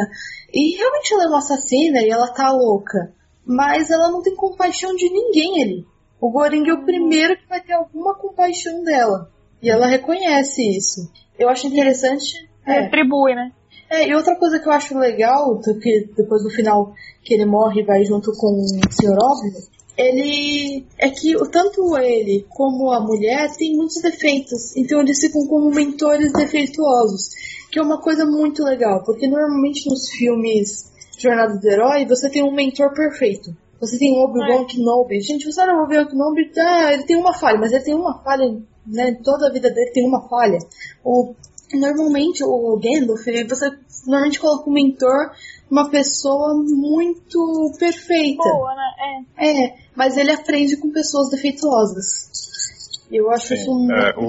E realmente ela é uma assassina e ela tá louca. Mas ela não tem compaixão de ninguém ali. O Goring é o primeiro que vai ter alguma compaixão dela. E ela reconhece isso. Eu acho interessante. É, Retribui, né? É, e outra coisa que eu acho legal, que depois no final que ele morre e vai junto com o Sr. Óbvio, ele é que tanto ele como a mulher têm muitos defeitos, então eles ficam como mentores defeituosos, que é uma coisa muito legal, porque normalmente nos filmes Jornada do Herói você tem um mentor perfeito. Você tem o Obi-Wan é. Kenobi. Gente, você olha o Obi-Wan Kenobi, ah, ele tem uma falha, mas ele tem uma falha, né? Toda a vida dele tem uma falha. O, normalmente o Gandalf, você normalmente coloca o mentor uma pessoa muito perfeita. Boa, né? É. É, mas ele aprende com pessoas defeituosas. Eu acho Sim, isso muito é, o...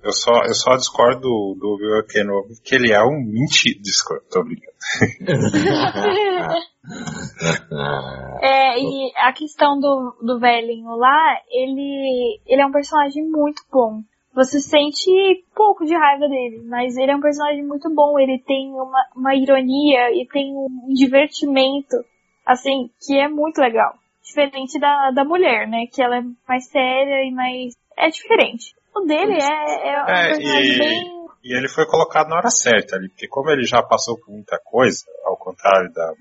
Eu só, eu só discordo do, do Obi-Wan Kenobi que ele é um menti... Discordo, tô brincando. [LAUGHS] é, e a questão do, do velhinho lá, ele, ele é um personagem muito bom você sente pouco de raiva dele, mas ele é um personagem muito bom, ele tem uma, uma ironia e tem um divertimento, assim, que é muito legal. Diferente da, da mulher, né? Que ela é mais séria e mais. É diferente. O dele é, é um é, personagem e... bem e ele foi colocado na hora certa ali, porque como ele já passou por muita coisa, ao contrário da,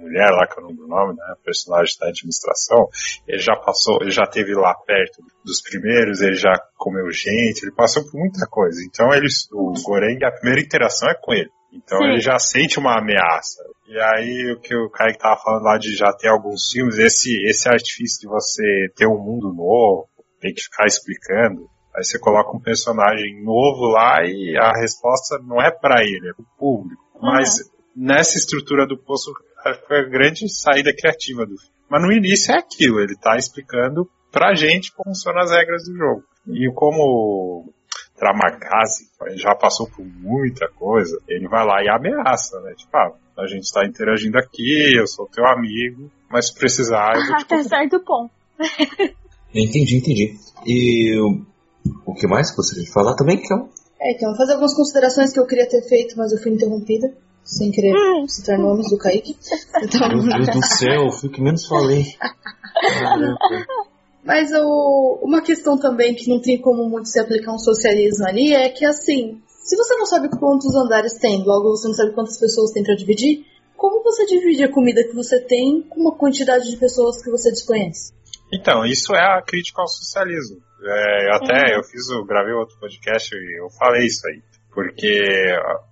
mulher lá, que eu não lembro o nome, né, personagem da administração, ele já passou, ele já teve lá perto dos primeiros, ele já comeu gente, ele passou por muita coisa. Então ele, o Goreng, a primeira interação é com ele. Então Sim. ele já sente uma ameaça. E aí o que o Kaique tava falando lá de já ter alguns filmes, esse, esse artifício de você ter um mundo novo, tem que ficar explicando. Aí você coloca um personagem novo lá e a resposta não é para ele, é pro público. Mas uhum. nessa estrutura do poço foi a grande saída criativa do filme. Mas no início é aquilo, ele tá explicando pra gente como funcionam as regras do jogo. E como Tramagazi já passou por muita coisa, ele vai lá e ameaça, né? Tipo, ah, a gente está interagindo aqui, eu sou teu amigo, mas se precisar. Eu Até certo ponto. entendi, entendi. E o que mais gostaria de falar também, que é, então, vou fazer algumas considerações que eu queria ter feito, mas eu fui interrompida sem querer citar nomes do Kaique. [LAUGHS] Então... Meu Deus do céu, fui o que menos falei. Mas o, uma questão também que não tem como muito se aplicar um socialismo ali é que, assim, se você não sabe quantos andares tem, logo você não sabe quantas pessoas tem para dividir, como você divide a comida que você tem com uma quantidade de pessoas que você desconhece? Então, isso é a crítica ao socialismo. É, até eu fiz, eu gravei outro podcast e eu falei isso aí porque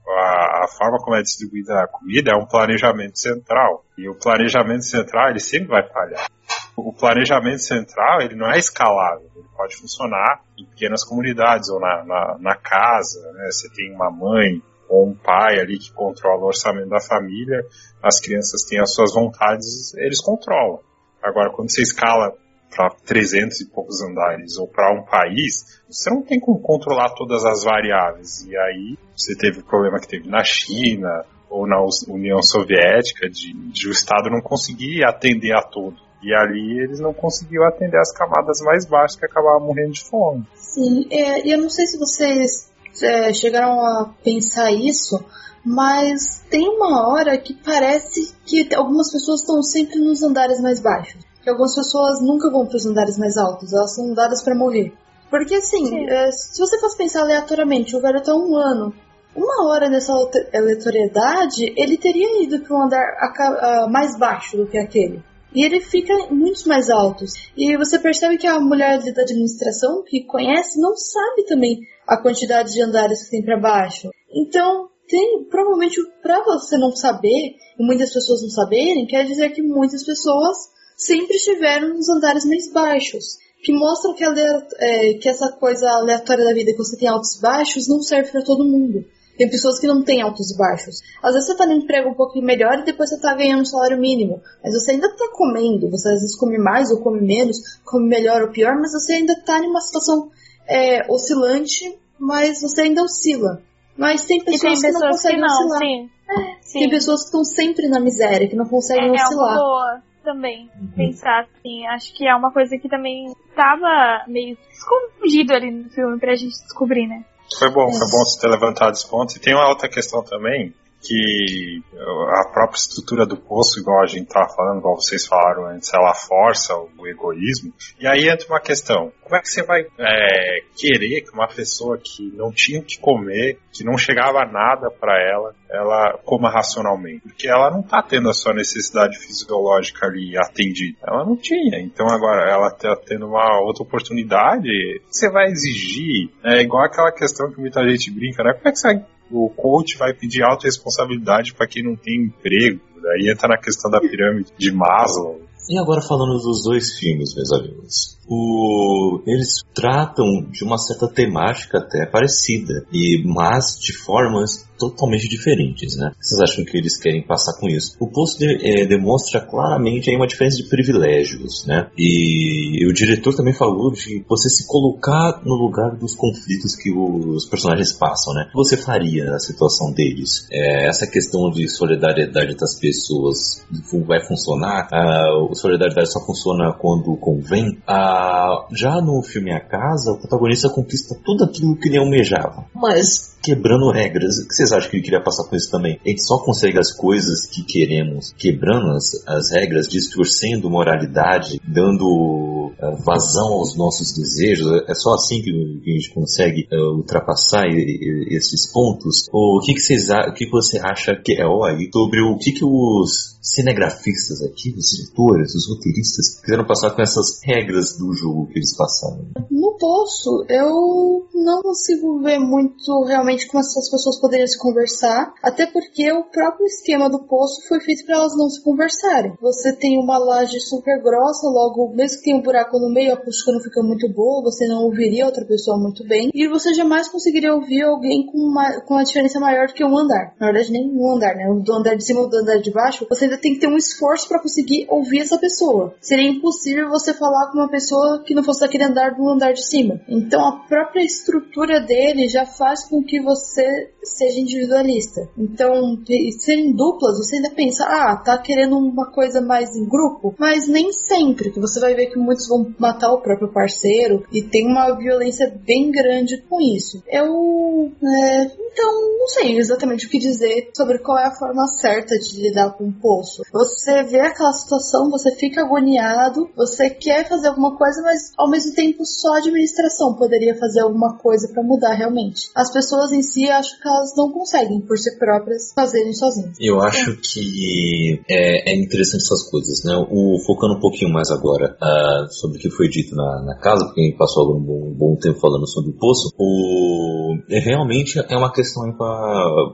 a, a, forma como é distribuída a comida é um planejamento central. E o planejamento central, ele sempre vai falhar. o planejamento central ele não é escalável, ele pode funcionar em pequenas comunidades ou na, na, na casa, né? Você tem uma mãe ou um pai ali que controla o orçamento da família, as crianças têm as suas vontades, eles controlam. Agora, quando você escala para 300 e poucos andares ou para um país, você não tem como controlar todas as variáveis. E aí você teve o problema que teve na China ou na União Soviética de, de o Estado não conseguir atender a todo. E ali eles não conseguiam atender as camadas mais baixas que acabavam morrendo de fome. Sim, é, eu não sei se vocês é, chegaram a pensar isso, mas tem uma hora que parece que algumas pessoas estão sempre nos andares mais baixos. Que algumas pessoas nunca vão para os andares mais altos, elas são dadas para morrer. Porque assim, é, se você fosse pensar aleatoriamente, o velho tá um ano, uma hora nessa aleatoriedade, ele teria ido para um andar mais baixo do que aquele. E ele fica muitos mais altos. E você percebe que a mulher da administração que conhece não sabe também a quantidade de andares que tem para baixo. Então, tem provavelmente para você não saber e muitas pessoas não saberem, quer dizer que muitas pessoas sempre estiveram nos andares mais baixos. Que mostram que, é, que essa coisa aleatória da vida que você tem altos e baixos não serve para todo mundo. Tem pessoas que não têm altos e baixos. Às vezes você está no emprego um pouquinho melhor e depois você está ganhando um salário mínimo. Mas você ainda está comendo. Você às vezes come mais ou come menos, come melhor ou pior, mas você ainda está em uma situação é, oscilante, mas você ainda oscila. Mas tem pessoas, tem pessoas que não conseguem que não, oscilar. Sim. É, sim. Tem pessoas que estão sempre na miséria, que não conseguem é, oscilar. Também uhum. pensar assim. Acho que é uma coisa que também estava meio escondido ali no filme pra gente descobrir, né? Foi bom, foi bom você ter levantado esse ponto. E tem uma outra questão também, que a própria estrutura do poço, igual a gente estava falando, igual vocês falaram antes, ela força o egoísmo. E aí entra uma questão: como é que você vai é, querer que uma pessoa que não tinha o que comer, que não chegava nada para ela, ela coma racionalmente? Porque ela não está tendo a sua necessidade fisiológica ali atendida. Ela não tinha. Então agora ela está tendo uma outra oportunidade. Você vai exigir, é igual aquela questão que muita gente brinca, né? Como é que você vai o coach vai pedir autorresponsabilidade para quem não tem emprego. Daí entra na questão da pirâmide de Maslow. E agora falando dos dois filmes, meus amigos o, eles tratam de uma certa temática até parecida, e mas de formas totalmente diferentes, né? Vocês acham que eles querem passar com isso? O posto de, é, demonstra claramente aí uma diferença de privilégios, né? E, e, o diretor também falou de você se colocar no lugar dos conflitos que os personagens passam, né? O que você faria na situação deles? É, essa questão de solidariedade das pessoas vai funcionar? A solidariedade só funciona quando convém? A já no filme A Casa, o protagonista conquista tudo aquilo que ele almejava. Mas quebrando regras. O que vocês acham que ele queria passar com isso também? A gente só consegue as coisas que queremos quebrando as, as regras, distorcendo moralidade, dando uh, vazão aos nossos desejos. É só assim que, que a gente consegue uh, ultrapassar e, e, esses pontos? Ou o que, que, vocês, o que você acha que é ó, aí sobre o que, que os cinegrafistas aqui, os diretores, os roteiristas, quiseram passar com essas regras do jogo que eles passaram? Poço, eu não consigo ver muito realmente como essas pessoas poderiam se conversar, até porque o próprio esquema do poço foi feito para elas não se conversarem. Você tem uma laje super grossa, logo, mesmo que tenha um buraco no meio, a acústica não fica muito boa, você não ouviria outra pessoa muito bem, e você jamais conseguiria ouvir alguém com uma, com uma diferença maior do que um andar. Na verdade, nem um andar, né? Do andar de cima ou do andar de baixo, você ainda tem que ter um esforço para conseguir ouvir essa pessoa. Seria impossível você falar com uma pessoa que não fosse daquele andar do andar de cima. Então, a própria estrutura dele já faz com que você seja individualista. Então, serem duplas, você ainda pensa, ah, tá querendo uma coisa mais em grupo, mas nem sempre, que você vai ver que muitos vão matar o próprio parceiro e tem uma violência bem grande com isso. Eu, é, então, não sei exatamente o que dizer sobre qual é a forma certa de lidar com o poço. Você vê aquela situação, você fica agoniado, você quer fazer alguma coisa, mas ao mesmo tempo só a administração poderia fazer alguma coisa para mudar realmente. As pessoas em si, acho que elas não conseguem, por si próprias, fazerem sozinhas. Eu acho que é, é, interessante essas coisas, né? O, focando um pouquinho mais agora uh, sobre o que foi dito na, na casa, porque a gente passou algum bom tempo falando sobre o poço, o, é, realmente é uma questão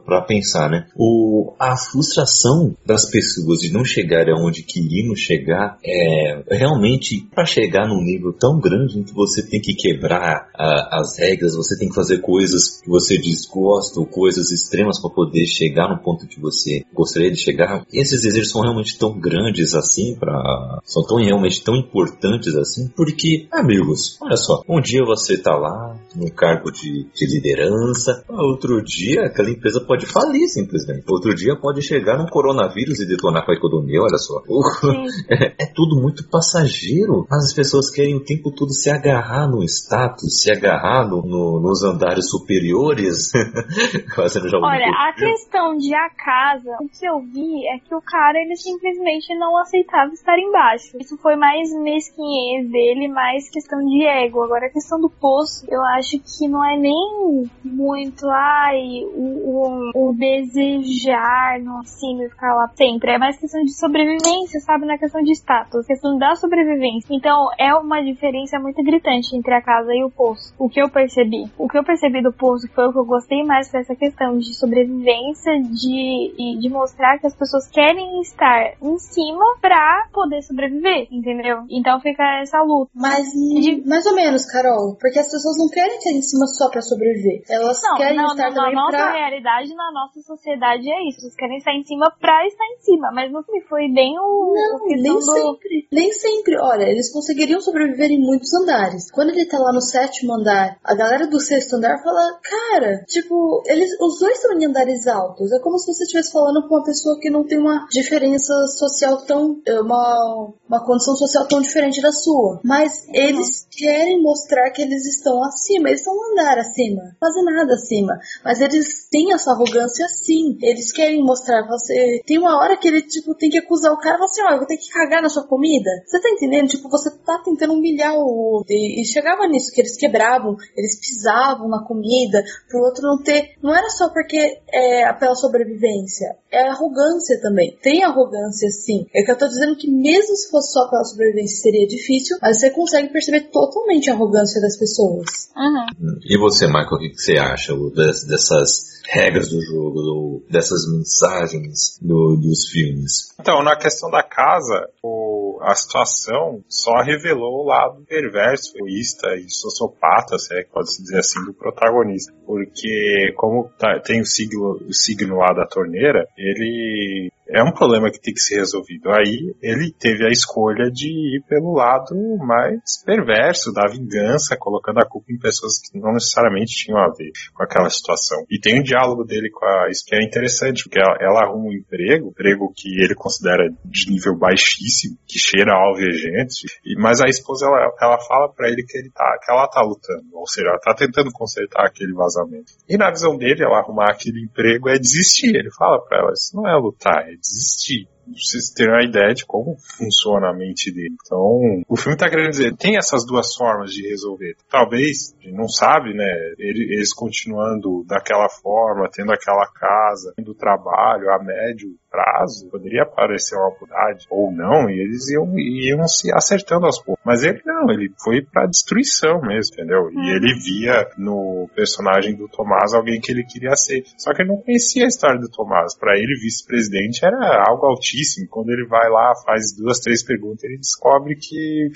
para pensar, né? O, a frustração das pessoas de não chegar aonde queriam chegar é realmente para chegar num nível tão grande em que você tem que quebrar a, as regras, você tem que fazer coisas que você desgosta ou coisas extremas para poder chegar no ponto que você gostaria de chegar. Esses desejos são realmente tão grandes assim, para são tão realmente tão importantes assim, porque, amigos, olha só, um dia você tá lá no cargo de, de liderança, outro dia aquela empresa pode falir simplesmente, outro dia pode chegar um coronavírus e detonar com a economia, olha só. [LAUGHS] É, é, tudo muito passageiro, mas as pessoas querem o tempo todo se agarrar no status, se agarrar no, no, nos andares superiores. [LAUGHS] olha, a questão de a casa, o que eu vi é que o cara ele simplesmente não aceitava estar embaixo. Isso foi mais mesquinhez dele, mais questão de ego. Agora a questão do poço, eu acho que não é nem muito, ai, o, o, o desejar no cima e ficar lá sempre. É mais questão de sobrevivência, sabe? Na questão de status, questão da sobrevivência. Então é uma diferença muito gritante entre a casa e o poço. O que eu percebi? O que eu percebi do poço foi o que eu gostei mais foi essa questão de sobrevivência, de, de mostrar que as pessoas querem estar em cima pra poder sobreviver, entendeu? Então fica essa luta. Mas de... mais ou menos, Carol, porque as pessoas não querem estar em cima só pra sobreviver. Elas não, querem não, estar não, também na nossa pra... realidade, na nossa sociedade é isso. Eles querem estar em cima pra estar em cima. Mas no fim foi bem o. Não, o nem do... sempre. Nem sempre. Olha, eles conseguiriam sobreviver em muitos andares. Quando ele tá lá no sétimo andar, a galera do sexto andar fala, cara, tipo, eles, os dois estão em andares altos. É como se você estivesse falando com uma pessoa que não tem uma diferença social tão. uma, uma condição social tão diferente da sua. Mas eles querem mostrar que eles estão acima. Eles estão um andar acima. Fazem nada acima. Mas eles têm essa arrogância sim. Eles querem mostrar você. Tem uma hora que ele, tipo, tem que acusar o cara e falar assim, ó, eu vou ter que cagar na sua comida. Você tá entendendo? Tipo, você tá tentando humilhar o outro. E, e chegava nisso, que eles quebravam, eles pisavam na comida, pro outro não ter. Não era só porque é pela sobrevivência. É arrogância também. Tem arrogância sim. É que eu tô dizendo que mesmo se fosse só pela sobrevivência seria difícil, mas você consegue perceber totalmente a arrogância das pessoas. Uhum. E você, Michael, o que que você acha das- dessas regras do jogo, do- dessas mensagens do- dos filmes? Então, na questão da casa, o- a situação só revelou o lado perverso, egoísta e sociopata, se é que pode-se dizer assim, do protagonista. Porque, como tá- tem o signo, o signo lá da torneira, ele é um problema que tem que ser resolvido. Aí ele teve a escolha de ir pelo lado mais perverso da vingança, colocando a culpa em pessoas que não necessariamente tinham a ver com aquela situação. E tem um diálogo dele com a. Isso que é interessante, porque ela, ela arruma um emprego, emprego que ele considera de nível baixíssimo, que cheira a alvejante, e, mas a esposa ela, ela fala pra ele que, ele tá, que ela tá lutando, ou seja, ela tá tentando consertar aquele vazamento. E na visão dele, ela arrumar aquele emprego é desistir. Ele fala pra ela, isso não é lutar, desistir. Vocês terem uma ideia de como funciona a mente dele. Então, o filme tá querendo dizer, tem essas duas formas de resolver. Talvez, a gente não sabe, né? ele- Eles continuando daquela forma, tendo aquela casa, tendo trabalho a médio prazo, poderia aparecer uma oportunidade ou não, e eles iam, iam se acertando aos poucos. Mas ele não, ele foi pra destruição mesmo, entendeu? E ele via no personagem do Tomás alguém que ele queria ser. Só que ele não conhecia a história do Tomás. Pra ele, vice-presidente era algo altíssimo. Quando ele vai lá, faz duas, três perguntas, ele descobre que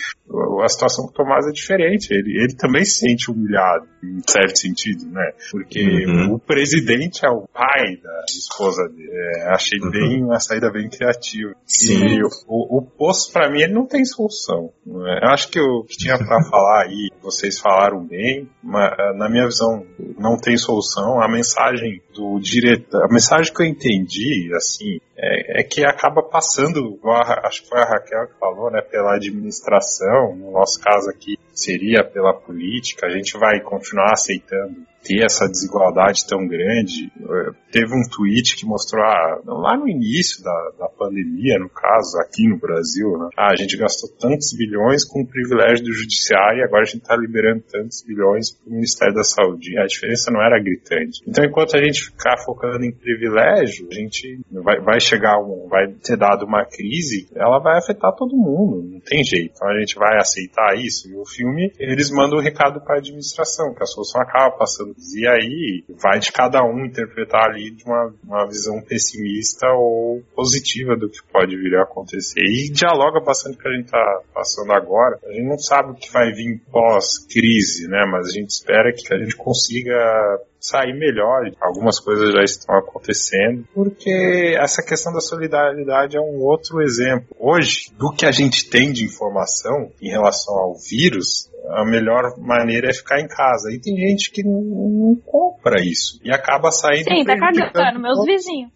a situação com o Tomás é diferente. Ele, ele também se sente humilhado, em certo sentido, né? Porque Uhum. o presidente é o pai da esposa dele. É, achei bem uma saída bem criativa. Sim. E o, o poço, pra mim, ele não tem solução. não é? Eu acho que o que tinha pra [LAUGHS] falar aí, vocês falaram bem, mas eh, na minha visão, não tem solução. A mensagem do diretor, a mensagem que eu entendi, assim, é, é que acaba passando, acho que foi a Raquel que falou, né, pela administração, no nosso caso aqui seria pela política, a gente vai continuar aceitando ter essa desigualdade tão grande. Eh, Teve um tweet que mostrou, ah, lá no início da, da pandemia, no caso, aqui no Brasil, né, ah, a gente gastou tantos bilhões com o privilégio do judiciário e agora a gente está liberando tantos bilhões para o Ministério da Saúde. A diferença não era gritante. Então, enquanto a gente ficar focando em privilégio, a gente vai, vai chegar, um, vai ter dado uma crise, ela vai afetar todo mundo, não tem jeito. Então a gente vai aceitar isso. E o filme, eles mandam o um recado para a administração, que a solução acaba passando. E aí vai de cada um interpretar ali de uma, uma visão pessimista ou positiva do que pode vir a acontecer. E dialoga bastante com o que a gente está passando agora. A gente não sabe o que vai vir pós-crise, né? Mas a gente espera que a gente consiga sair melhor. Algumas coisas já estão acontecendo, porque essa questão da solidariedade é um outro exemplo. Hoje, do que a gente tem de informação em relação ao vírus, a melhor maneira é ficar em casa. E tem gente que não, não compra isso. E acaba saindo. Sim, tá cagando, meus vizinhos.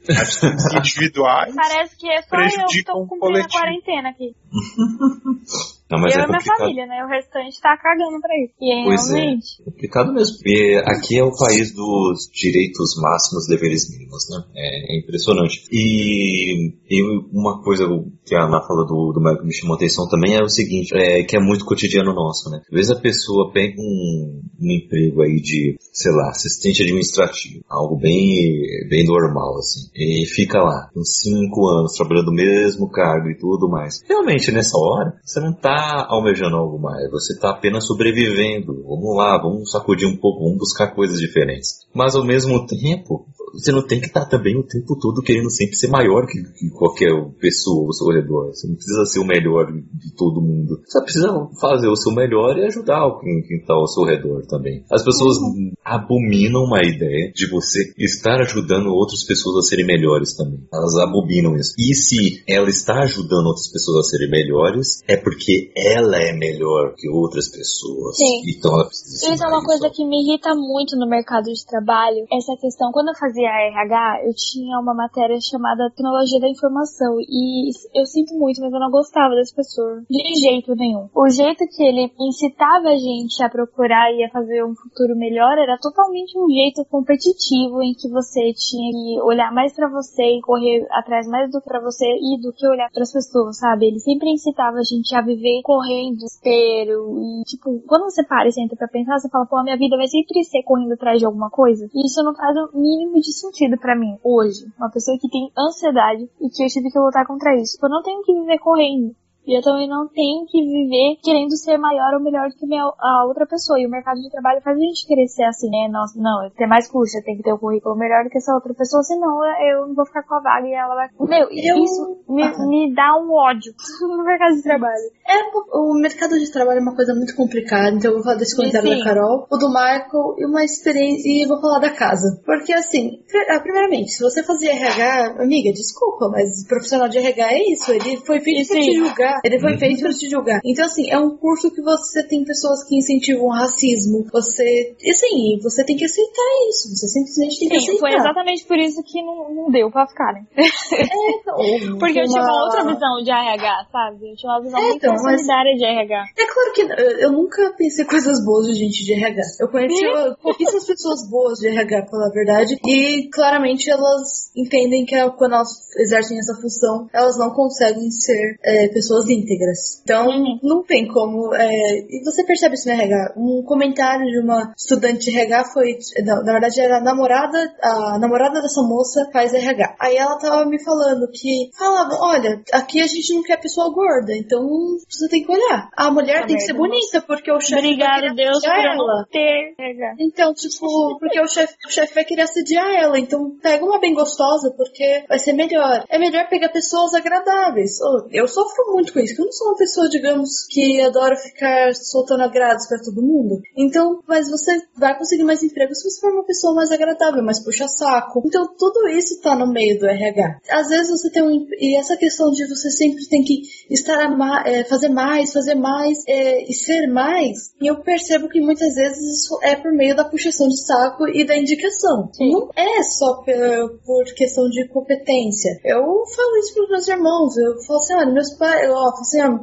individuais. Parece que é só eu que tô cumprindo a quarentena aqui. [LAUGHS] Não, mas eu é e minha família, né? O restante tá cagando pra isso. E é Pois é. realmente. É complicado mesmo. Porque aqui é o país dos direitos máximos, deveres mínimos, né? É, é impressionante. E, e uma coisa que a Ana falou do, do Michael me chamou a atenção também é o seguinte, é, que é muito cotidiano nosso, né? Às vezes a pessoa pega um, um emprego aí de, sei lá, assistente administrativo, algo bem, bem normal, assim, e fica lá, uns cinco anos, trabalhando o mesmo cargo e tudo mais. Realmente, nessa hora, você não tá almejando algo mais, você tá apenas sobrevivendo. Vamos lá, vamos sacudir um pouco, vamos buscar coisas diferentes. Mas ao mesmo tempo, você não tem que estar também o tempo todo querendo sempre ser maior que, que qualquer pessoa ao seu redor. Você não precisa ser o melhor de todo mundo. Você precisa fazer o seu melhor e ajudar quem, quem tá ao seu redor também. As pessoas abominam uma ideia de você estar ajudando outras pessoas a serem melhores também. Elas abominam isso. E se ela está ajudando outras pessoas a serem melhores, é porque ela é melhor que outras pessoas. Sim. Então ela precisa Isso é uma coisa que me irrita muito no mercado de trabalho. Essa questão, quando eu fazia RH, eu tinha uma matéria chamada Tecnologia da Informação. E eu sinto muito, mas eu não gostava desse professor. De jeito nenhum. O jeito que ele incitava a gente a procurar e a fazer um futuro melhor era totalmente um jeito competitivo em que você tinha que olhar mais pra você e correr atrás mais do que pra você e do que olhar pras pessoas, sabe? Ele sempre incitava a gente a viver correndo, espero e tipo, quando você para e senta pra pensar, você fala, pô, a minha vida vai sempre ser correndo atrás de alguma coisa. E isso não faz o mínimo de sentido pra mim hoje. Uma pessoa que tem ansiedade e que eu tive que lutar contra isso. Eu não tenho que viver correndo. E eu também não tenho que viver querendo ser maior ou melhor do que minha, a outra pessoa. E o mercado de trabalho faz a gente querer ser assim, né? Nossa, não, eu ter mais curso, eu tenho que ter o um currículo melhor do que essa outra pessoa, senão eu não vou ficar com a vaga e ela vai. Meu, Eu- isso me, me dá um ódio [LAUGHS] no mercado de trabalho. É, o mercado de trabalho é uma coisa muito complicada, então eu vou falar desse comentário Sim. da Carol, o do Michael e uma experiência, e vou falar da casa. Porque assim, ah, primeiramente, se você fazia RH, amiga, desculpa, mas profissional de RH é isso, ele foi feito pra te julgar, ele foi feito pra te julgar. Então assim, é um curso que você tem pessoas que incentivam o racismo, você, e assim, você tem que aceitar isso, você simplesmente tem que Sim, aceitar. foi exatamente por isso que não, não deu pra ficar, né? Ou Porque eu tinha uma outra visão de RH, sabe? Eu tinha uma visão É, muito então, mas- de RH. É claro que eu, eu nunca pensei coisas boas de gente de RH. Eu conheci pouquíssimas pessoas boas de RH, pela verdade, e claramente elas entendem que uh, quando elas exercem essa função, elas não conseguem ser é, pessoas íntegras. Então, não tem como. é, e você percebe isso no RH. Um comentário de uma estudante de RH foi. não, na verdade, era a namorada, a namorada dessa moça faz RH. Aí ela tava me falando que falava: olha, aqui a gente não quer pessoa gorda, então você tem que olhar. A mulher Tá tem que ser bonita, porque o chefe querer Deus, por ela. ter. Então, tipo, porque o chefe o chefe vai querer assediar ela. Então, pega uma bem gostosa, porque vai ser melhor. É melhor pegar pessoas agradáveis. Eu sofro muito com isso, eu não sou uma pessoa, digamos, que adora ficar soltando agrados pra todo mundo. Então, mas você vai conseguir mais emprego se você for uma pessoa mais agradável, mais puxa-saco. Então, tudo isso tá no meio do RH. Às vezes você tem um. E essa questão de você sempre tem que estar a ma- é, fazer mais, fazer mais é, e ser mais. E eu percebo que muitas vezes isso é por meio da puxação de saco e da indicação. Sim. Não é só por questão de competência. Eu falo isso pros meus irmãos. Eu falo assim, olha, meus pais, eu ó,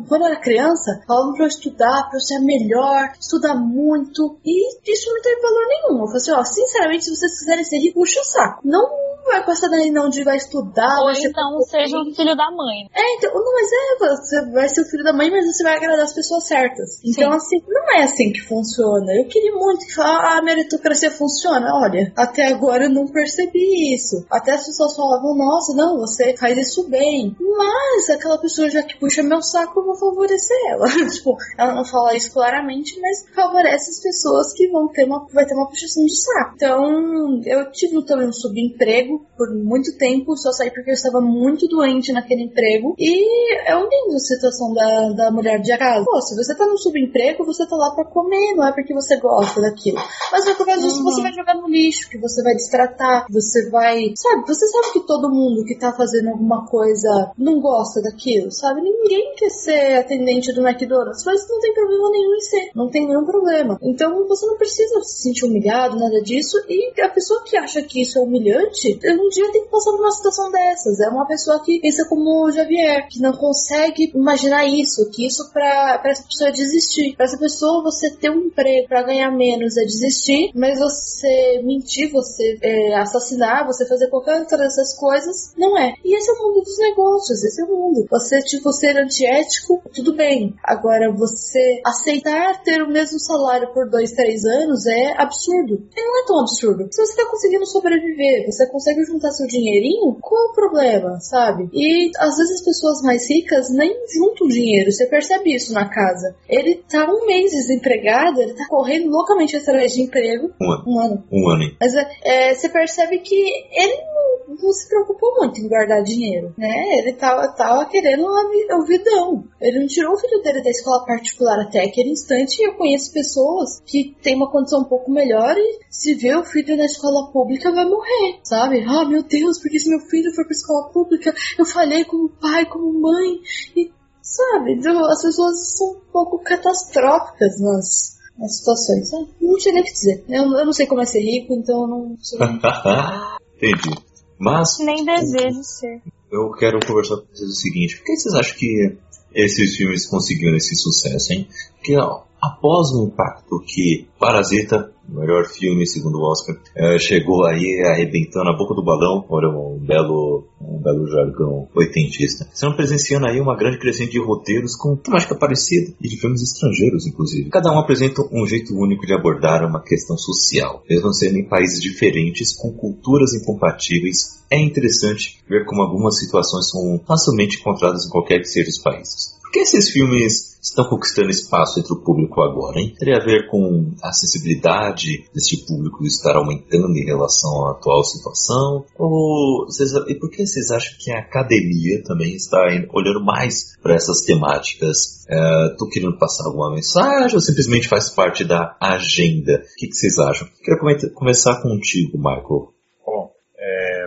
quando eu era criança, falavam pra eu estudar, pra eu ser melhor, estudar muito. E isso não tem valor nenhum. Eu falo assim, ó, sinceramente, se vocês quiserem ser ricos, puxa o saco. Não vai passar daí não onde vai estudar. Ou vai ser então seja um filho da mãe. É, então, não, mas é, você vai ser o filho da mãe, mas você vai agradar as pessoas certas. Então, assim, não é assim que funciona. Eu queria muito que ah, a meritocracia funciona. Olha, até agora eu não percebi isso. Até as pessoas falavam, nossa, não, você faz isso bem. Mas aquela pessoa já que puxa meu saco, eu vou favorecer ela. [LAUGHS] tipo, ela não fala isso claramente, mas favorece as pessoas que vão ter uma, vai ter uma puxação de saco. Então, eu tive também um subemprego por muito tempo, só saí porque eu estava muito doente naquele emprego. E é lindo a situação da, da mulher de casa. Pô, se você tá no subemprego, você tá lá pra comer, não é porque você gosta daquilo. Mas por causa disso, você vai jogar no lixo, que você vai destratar, que você vai. Sabe, você sabe que todo mundo que tá fazendo alguma coisa não gosta daquilo, sabe? Ninguém quer ser atendente do McDonald's, mas não tem problema nenhum em ser. Não tem nenhum problema. Então você não precisa se sentir humilhado, nada disso. E a pessoa que acha que isso é humilhante, um dia tem que passar por uma situação dessas. É uma pessoa que pensa como o Javier, que não consegue imaginar isso, que isso pra essa pessoa é desistir. Pra essa pessoa você ter um emprego pra ganhar menos é desistir, mas você mentir, você é, assassinar, você fazer qualquer outra dessas coisas, não é. E esse é o mundo dos negócios, esse é o mundo. Você, tipo, ser antiético, tudo bem. Agora, você aceitar ter o mesmo salário por dois, três anos é absurdo. E não é tão absurdo. Se você tá conseguindo sobreviver, você consegue juntar seu dinheirinho, qual é o problema, sabe? E às vezes as pessoas mais ricas nem juntam dinheiro. Você percebe isso na casa. Ele tá um mês desempregado, ele tá correndo loucamente atrás de emprego. Um ano. Um ano. Um ano, hein? Mas é, você percebe que ele não, não se preocupou muito em guardar dinheiro, né? Ele tava, tava querendo a o vidão. Ele não tirou o filho dele da escola particular até aquele instante. E eu conheço pessoas que têm uma condição um pouco melhor e se vê o filho na escola pública vai morrer, sabe? Ah, meu Deus, porque se meu filho for pra escola pública, eu falhei como pai, como mãe. E, sabe, as pessoas são um pouco catastróficas nas, nas situações. sabe? Não sei nem o que dizer. Eu, eu não sei como é ser rico, então eu não. [LAUGHS] Entendi. Mas Nem desejo ser. eu quero conversar com vocês o seguinte: por que vocês acham que esses filmes conseguiram esse sucesso, hein? Porque ó, após o impacto que Parasita, melhor filme segundo o Oscar, eh, chegou aí arrebentando a boca do balão, olha um belo, um belo jargão oitentista. Estão presenciando aí uma grande crescente de roteiros com temática parecida e de filmes estrangeiros, inclusive. Cada um apresenta um jeito único de abordar uma questão social, mesmo sendo em países diferentes, com culturas incompatíveis. É interessante ver como algumas situações são facilmente encontradas em qualquer que seja os países. Por que esses filmes estão conquistando espaço entre o público agora, hein? Teria a ver com a sensibilidade desse público estar aumentando em relação à atual situação? Ou vocês, e por que vocês acham que a academia também está olhando mais para essas temáticas? Estou querendo passar alguma mensagem ou simplesmente faz parte da agenda? O que, que vocês acham? Quero comenta- começar contigo, Michael. Bom, é,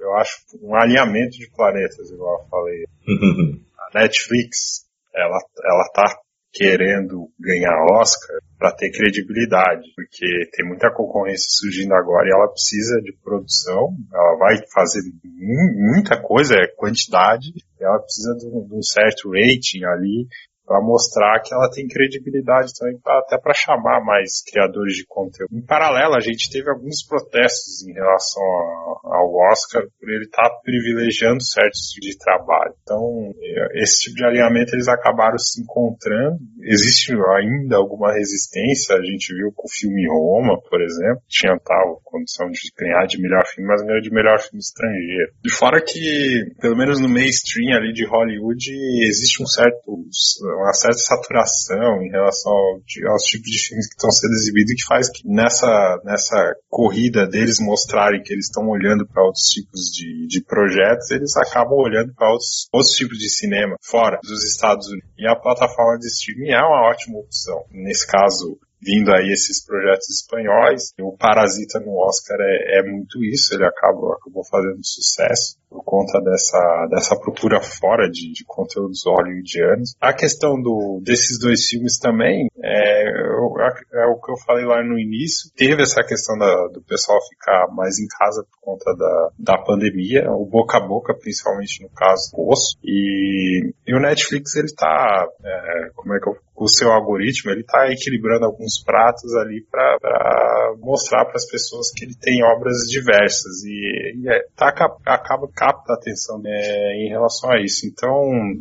eu acho um alinhamento de planetas, igual eu falei. [LAUGHS] A Netflix, ela, ela tá querendo ganhar Oscar para ter credibilidade, porque tem muita concorrência surgindo agora e ela precisa de produção, ela vai fazer mu- muita coisa, é quantidade, ela precisa de um certo rating ali para mostrar que ela tem credibilidade também, pra- até para chamar mais criadores de conteúdo. Em paralelo, a gente teve alguns protestos em relação a- ao Oscar por ele estar privilegiando certos tipos de trabalho. Então, eh, esse tipo de alinhamento eles acabaram se encontrando. Existe ainda alguma resistência, a gente viu com o filme Roma, por exemplo, tinha tal condição de ganhar de melhor filme, mas ganhou de melhor filme estrangeiro. De fora que, pelo menos no mainstream ali de Hollywood, existe um certo, uma certa saturação em relação ao- aos tipos de filmes que estão sendo exibidos que faz que nessa, nessa corrida deles mostrarem que eles estão olhando para outros tipos de, de projetos, eles acabam olhando para outros, outros tipos de cinema fora dos Estados Unidos. E a plataforma de streaming é uma ótima opção. Nesse caso, vindo aí esses projetos espanhóis. O Parasita no Oscar é, é muito isso, ele acabou, acabou fazendo sucesso por conta dessa, dessa procura fora de, de conteúdos hollywoodianos. A questão do, desses dois filmes também, é, é, o que eu falei lá no início. Teve essa questão da, do pessoal ficar mais em casa por conta da, da pandemia, o boca a boca, principalmente no caso do osso. E, e o Netflix, ele tá, é, como é que eu o seu algoritmo, ele está equilibrando alguns pratos ali para mostrar para as pessoas que ele tem obras diversas e, e é, tá, acaba capta a atenção né, em relação a isso. Então,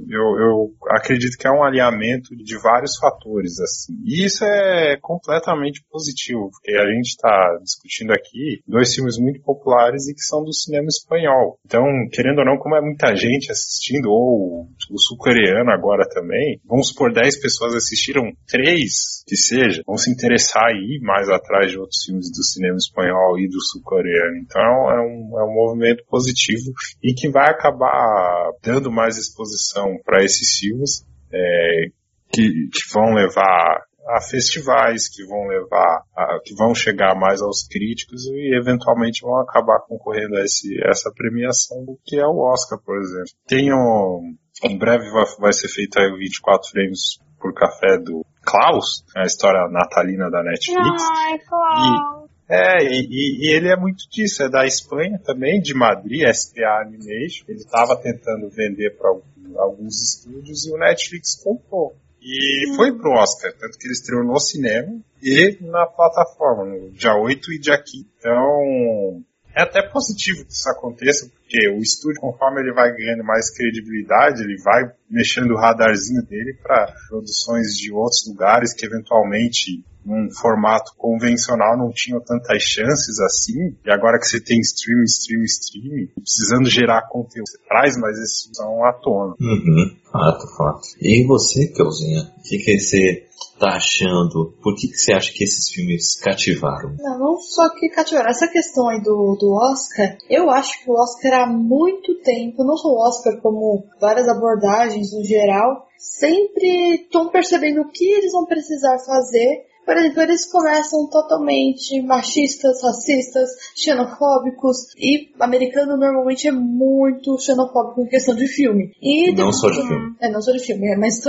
eu, eu, acredito que é um alinhamento de vários fatores assim. E isso é completamente positivo, porque a gente está discutindo aqui dois filmes muito populares e que são do cinema espanhol. Então, querendo ou não, como é muita gente assistindo ou o sul-coreano agora também, vamos supor 10 pessoas assistiram três, que seja, vão se interessar aí mais atrás de outros filmes do cinema espanhol e do sul-coreano. Então é um, é um movimento positivo e que vai acabar dando mais exposição para esses filmes é, que, que vão levar a festivais que vão levar, a, que vão chegar mais aos críticos e eventualmente vão acabar concorrendo a esse, essa premiação do que é o Oscar, por exemplo. Tem um, em breve vai, vai ser feito aí o 24 frames por café do Klaus, a história natalina da Netflix. Ai, Klaus. E, é, e, e, ele é muito disso, é da Espanha também, de Madrid, SPA Animation. Ele estava tentando vender para alguns estúdios e o Netflix comprou. E hum. foi pro Oscar, tanto que ele estreou no cinema e na plataforma, no dia 8 e dia 15. Então, é até positivo que isso aconteça, porque o estúdio, conforme ele vai ganhando mais credibilidade, ele vai mexendo o radarzinho dele para produções de outros lugares que eventualmente num formato convencional não tinham tantas chances assim, e agora que você tem stream, stream, stream, precisando gerar conteúdo, você traz mais esse som à tona. Uhum, fato, fato. E você, Kelzinha, o que, que você tá achando? Por que, que você acha que esses filmes cativaram? Não, não só que cativaram. Essa questão aí do, do Oscar, eu acho que o Oscar há muito tempo, não só o Oscar, como várias abordagens no geral, sempre estão percebendo o que eles vão precisar fazer por exemplo, eles começam totalmente machistas, racistas, xenofóbicos e americano normalmente é muito xenofóbico em questão de filme. E não depois, só de filme. É, não só de filme, é, mas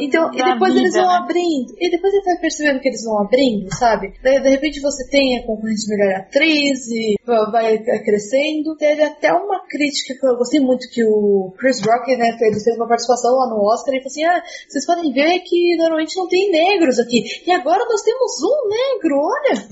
então, e depois vida, eles vão né? abrindo. E depois ele vai percebendo que eles vão abrindo, sabe? Daí, de repente você tem a concorrente de melhor atriz e vai crescendo. Teve até uma crítica que eu gostei muito que o Chris Rock, né, fez, fez uma participação lá no Oscar e falou assim: ah, vocês podem ver que normalmente não tem negros aqui. E agora nós nós temos um negro, olha.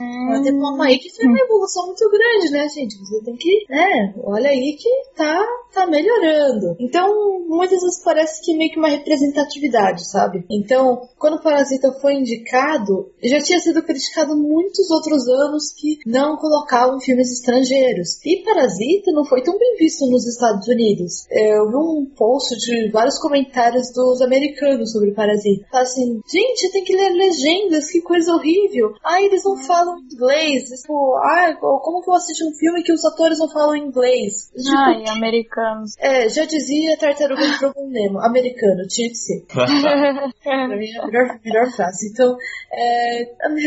Uhum. Tem uma aí que foi uma evolução muito grande, né, gente? Você tem que, né, olha aí que tá, tá melhorando. Então, muitas vezes parece que meio que uma representatividade, sabe? Então, quando o Parasita foi indicado, já tinha sido criticado muitos outros anos que não colocavam filmes estrangeiros. E Parasita não foi tão bem visto nos Estados Unidos. Eu vi um post de vários comentários dos americanos sobre Parasita. Fala assim, gente, tem que ler legendas, que coisa horrível. Ah, eles não falam inglês. Tipo, ah, como que eu assisto um filme que os atores não falam inglês? Tipo, [LAUGHS] Ai, americanos. É, já dizia Tartaruga de Profundo Nemo, americano, tinha que ser. [LAUGHS] pra mim é a melhor, melhor frase. Então, é,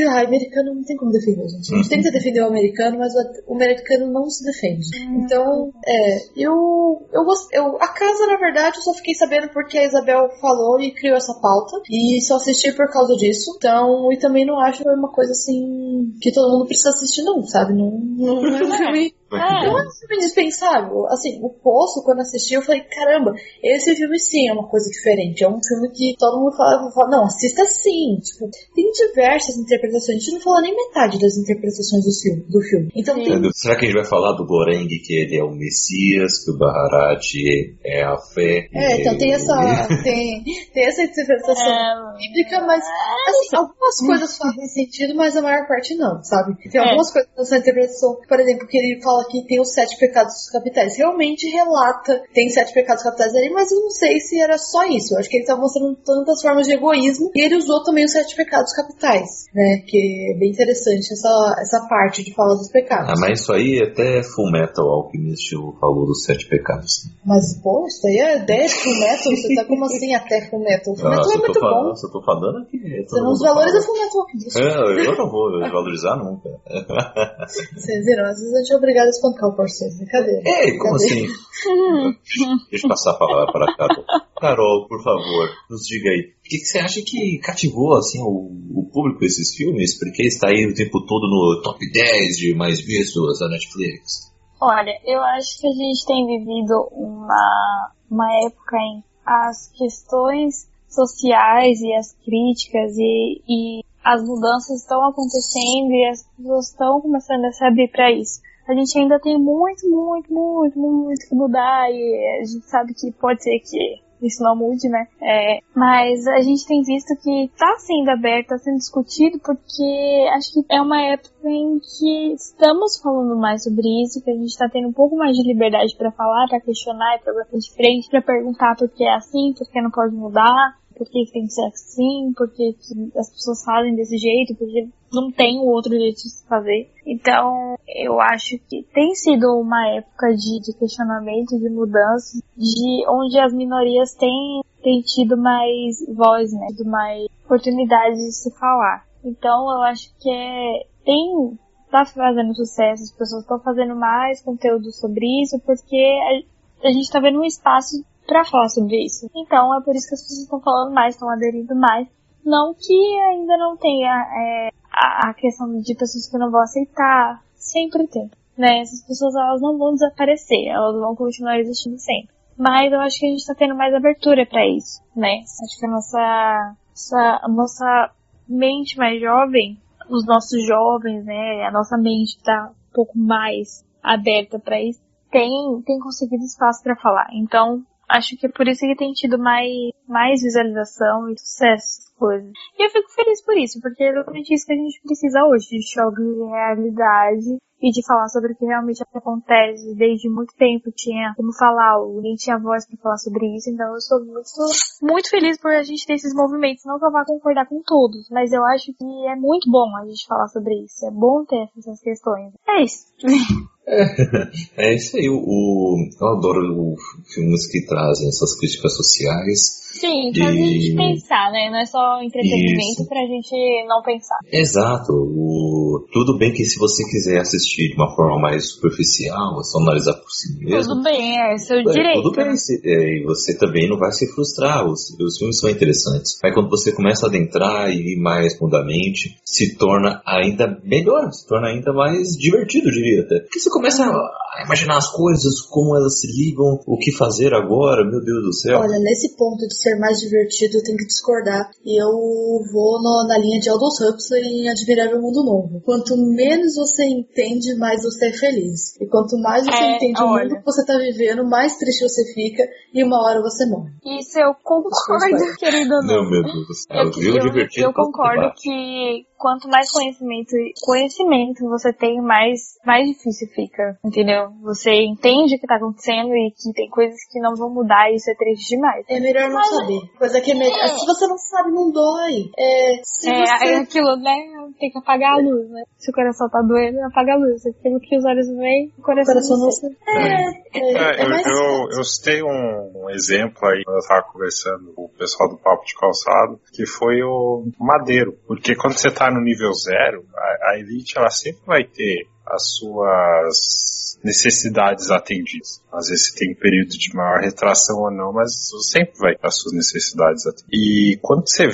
ah, americano não tem como defender, gente. A gente tenta defender o americano, mas o, o americano não se defende. Então, é, eu, eu, eu, a casa, na verdade, eu só fiquei sabendo porque a Isabel falou e criou essa pauta, e só assisti por causa disso isso. Então, e também não acho uma coisa assim que todo mundo precisa assistir, não, sabe? Não, não, é um [LAUGHS] filme é. Não é um filme indispensável. Assim, o Poço, quando assisti, eu falei, caramba, esse filme sim é uma coisa diferente. É um filme que todo mundo fala, fala não, assista sim. Tipo, tem diversas interpretações. A gente não falou nem metade das interpretações do filme. Do filme. Então, tem... Será que a gente vai falar do Goreng, que ele é o Messias, que o Baharat é a fé? É, então tem essa, tem, tem essa interpretação é, bíblica, mas assim, algumas coisas fazem sentido, mas a maior parte não, sabe? Tem é. algumas coisas nessa interpretação, por exemplo, que ele fala que tem os sete pecados capitais. Realmente relata, tem sete pecados capitais ali, mas eu não sei se era só isso. Eu acho que ele estava mostrando tantas formas de egoísmo e ele usou também os sete pecados capitais, né? Que é bem interessante essa, essa parte de falar dos pecados. Ah, mas isso aí até Full Metal Alchemist falou dos sete pecados. Mas, pô, isso aí é 10 Full Metal? Você tá como assim até Full Metal? Full Metal é muito falando, bom. Só tô falando aqui. Você não desvaloriza Full Metal Alchemist. É, eu não vou desvalorizar nunca. Vocês viram? Às vezes a gente é obrigado a espancar o parceiro. Brincadeira. Ei, como assim? [LAUGHS] Deixa eu passar a palavra para a Carol. Carol, por favor, nos diga aí. O que, que você acha que cativou assim, o, o público esses filmes? Porque está aí o tempo todo no top 10 de mais vistos da Netflix. Olha, eu acho que a gente tem vivido uma, uma época em as questões sociais e as críticas e, e as mudanças estão acontecendo e as pessoas estão começando a se abrir para isso. A gente ainda tem muito, muito, muito, muito que mudar e a gente sabe que pode ser que isso não mude, né? É, mas a gente tem visto que está sendo aberto, está sendo discutido, porque acho que é uma época em que estamos falando mais sobre isso, que a gente está tendo um pouco mais de liberdade para falar, para questionar, para bater de frente, para perguntar por que é assim, por que não pode mudar por que tem que ser assim, por que as pessoas fazem desse jeito, porque não tem outro jeito de se fazer. Então, eu acho que tem sido uma época de, de questionamento, de mudança, de onde as minorias têm, têm tido mais voz, né, mais oportunidade de se falar. Então, eu acho que é, tem, tá fazendo sucesso, as pessoas estão fazendo mais conteúdo sobre isso, porque a, a gente tá vendo um espaço para falar sobre isso. Então é por isso que as pessoas estão falando mais, estão aderindo mais. Não que ainda não tenha é, a, a, questão de pessoas que não vão aceitar, sempre tem. Né? Essas pessoas elas não vão desaparecer, elas vão continuar existindo sempre. Mas eu acho que a gente está tendo mais abertura para isso, né? Acho que a nossa, nossa, nossa mente mais jovem, os nossos jovens, né? A nossa mente está um pouco mais aberta para isso, tem, tem conseguido espaço para falar. Então, acho que é por isso que tem tido mais, mais visualização e sucesso coisas. E eu fico feliz por isso, porque é exatamente isso que a gente precisa hoje, de choque de realidade e de falar sobre o que realmente acontece. Desde muito tempo tinha como falar, ninguém tinha voz para falar sobre isso, então eu sou muito, muito feliz por a gente ter esses movimentos. Não que eu vá concordar com todos, mas eu acho que é muito bom a gente falar sobre isso. É bom ter essas questões. É isso. [LAUGHS] É, [LAUGHS] é isso aí. O, eu adoro filmes que trazem essas críticas sociais. Sim, faz a gente pensar, né? Não é só entretenimento isso. pra gente não pensar. Exato. O, tudo bem que se você quiser assistir de uma forma mais superficial, só analisar por si mesmo. Tudo bem, é seu é, direito. Tudo bem. É, e você também não vai se frustrar. Os, os filmes são interessantes. Mas quando você começa a adentrar e ir mais fundamente, se torna ainda melhor, se torna ainda mais divertido, diria até. Porque você começa a imaginar as coisas, como elas se ligam, o que fazer agora, meu Deus do céu. Olha, nesse ponto de ser mais divertido, eu tenho que discordar. E eu vou no, na linha de Aldous Huxley em Admirável Mundo Novo. Quanto menos você entende, mais você é feliz. E quanto mais você é, entende olha. o mundo que você tá vivendo, mais triste você fica e uma hora você morre. Isso eu concordo, querido. Não, meu Deus do céu. Eu, eu, eu, eu concordo que quanto mais conhecimento conhecimento você tem, mais, mais difícil fica, entendeu? Você entende o que tá acontecendo e que tem coisas que não vão mudar e isso é triste demais. É melhor não Mas, saber. Coisa que é melhor. É. Se você não sabe, não dói. É, se é, você... é aquilo, né? Tem que apagar a luz, né? Se o coração tá doendo, apaga a luz. Aquilo que os olhos veem, o coração, o coração não sei. É, é, é, é mais eu, eu, eu citei um, um exemplo aí, quando eu tava conversando com o pessoal do Papo de Calçado, que foi o Madeiro. Porque quando você tá no nível zero, a, a elite ela sempre vai ter as suas necessidades atendidas. Às vezes você tem um período de maior retração ou não, mas sempre vai ter as suas necessidades atendidas. E quando você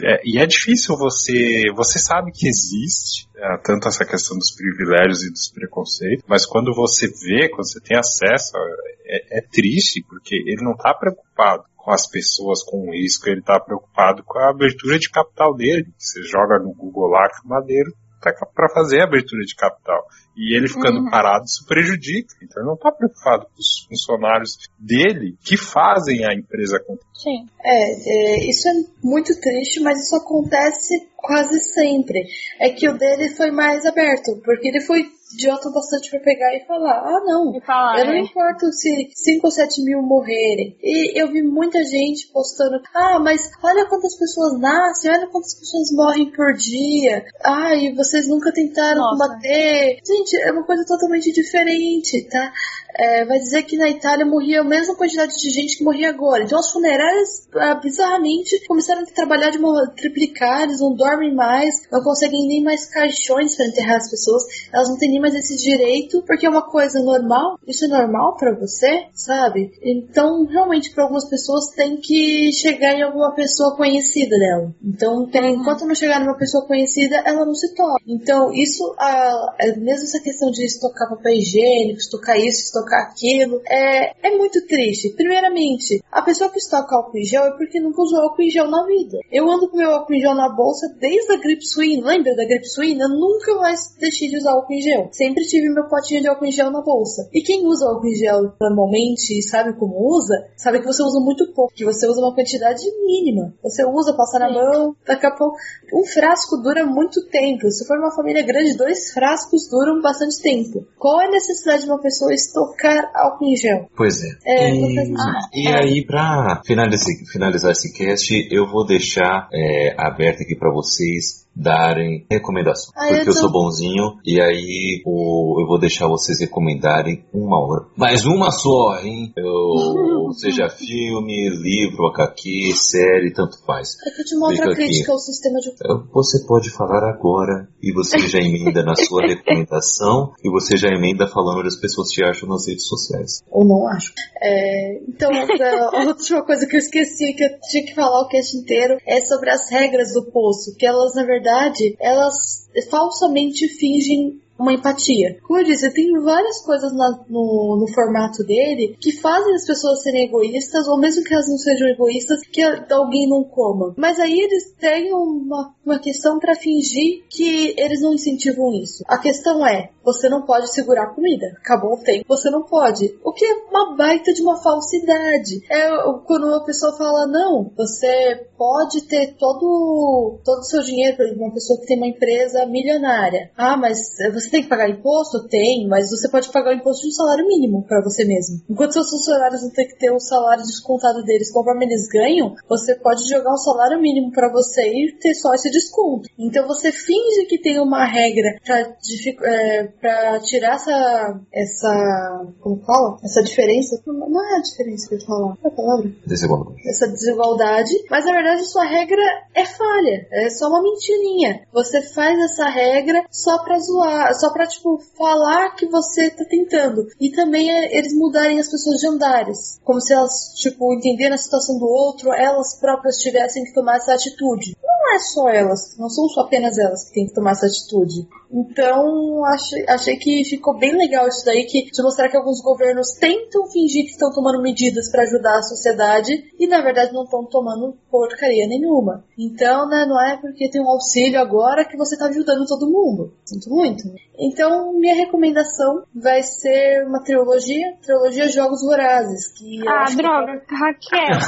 é, e é difícil você você sabe que existe é, tanto essa questão dos privilégios e dos preconceitos, mas quando você vê, quando você tem acesso, é, é triste porque ele não está preocupado com as pessoas com o risco, ele está preocupado com a abertura de capital dele. Você joga no Google lá que o Madeiro para fazer a abertura de capital. E ele ficando uhum. parado, isso prejudica. Então ele não está preocupado com os funcionários dele que fazem a empresa acontecer. Sim. É, é, isso é muito triste, mas isso acontece quase sempre. É que o dele foi mais aberto, porque ele foi idiota bastante para pegar e falar: ah, não, falar, eu não é. importo se 5 ou 7 mil morrerem. E eu vi muita gente postando: ah, mas olha quantas pessoas nascem, olha quantas pessoas morrem por dia. Ah, e vocês nunca tentaram Nossa. combater. Gente, é uma coisa totalmente diferente, tá? É, vai dizer que na Itália morria a mesma quantidade de gente que morria agora. Então as funerárias, ah, bizarramente, começaram a trabalhar de modo triplicar, eles não dormem mais, não conseguem nem mais caixões para enterrar as pessoas, elas não têm tem mais esse direito porque é uma coisa normal. Isso é normal para você, sabe? Então, realmente, para algumas pessoas tem que chegar em alguma pessoa conhecida dela. Então, tem, enquanto não chegar numa pessoa conhecida, ela não se toca. Então, isso, a, a, mesmo essa questão de estocar papel higiênico, estocar isso, estocar aquilo, é, é muito triste. Primeiramente, a pessoa que estoca álcool em gel é porque nunca usou álcool em gel na vida. Eu ando com meu álcool em gel na bolsa desde a gripe suína. Lembra da gripe suína? Eu nunca mais deixei de usar álcool em gel. Sempre tive meu potinho de álcool em gel na bolsa. E quem usa álcool em gel normalmente e sabe como usa, sabe que você usa muito pouco, que você usa uma quantidade mínima. Você usa, passa na mão, daqui a pouco. Um frasco dura muito tempo. Se for uma família grande, dois frascos duram bastante tempo. Qual é a necessidade de uma pessoa estocar álcool em gel? Pois é. é e, e aí, pra finalizar, finalizar esse cast, eu vou deixar é, aberto aqui para vocês darem recomendação. Ah, porque eu, tô... eu, sou bonzinho e aí o, eu vou deixar vocês recomendarem uma hora. Mas uma só, hein? Eu, [LAUGHS] seja filme, livro, HQ, série, tanto faz. É que eu tinha uma outra crítica ao sistema de. Você pode falar agora e você já emenda na sua [LAUGHS] recomendação e você já emenda falando das pessoas que acham nas redes sociais. Ou não acho. É, então, [LAUGHS] a última coisa que eu esqueci que eu tinha que falar o cast inteiro é sobre as regras do poço, que elas na verdade verdade, elas falsamente fingem uma empatia. Como eu disse, tem várias coisas no, no, formato dele que fazem as pessoas serem egoístas, ou mesmo que elas não sejam egoístas, que alguém não coma. Mas aí eles têm uma, uma questão para fingir que eles não incentivam isso. A questão é, você não pode segurar a comida. Acabou o tempo, você não pode. O que é uma baita de uma falsidade. É quando uma pessoa fala, não, você pode ter todo todo o seu dinheiro, por uma pessoa que tem uma empresa milionária. Ah, mas você você tem que pagar imposto? Tem, mas você pode pagar o imposto de um salário mínimo para você mesmo. Enquanto seus funcionários vão ter que ter o salário descontado deles conforme eles ganham, você pode jogar um salário mínimo para você e ter só esse desconto. Então você finge que tem uma regra para é, tirar essa essa como fala? Essa diferença. Não é a diferença que eu falar. Qual é a palavra? Desigualdade. Essa desigualdade. Mas na verdade sua regra é falha. É só uma mentirinha. Você faz essa regra só pra zoar, só pra, tipo, falar que você tá tentando. E também é eles mudarem as pessoas de andares. Como se elas, tipo, entenderem a situação do outro, elas próprias tivessem que tomar essa atitude. Não é só elas, não são só apenas elas que têm que tomar essa atitude. Então, achei, achei que ficou bem legal isso daí, que de mostrar que alguns governos tentam fingir que estão tomando medidas para ajudar a sociedade e na verdade não estão tomando porcaria nenhuma. Então, né, não é porque tem um auxílio agora que você está ajudando todo mundo. Sinto muito. Então, minha recomendação vai ser uma trilogia, trilogia Jogos Vorazes, que Ah, droga, que... Raquel.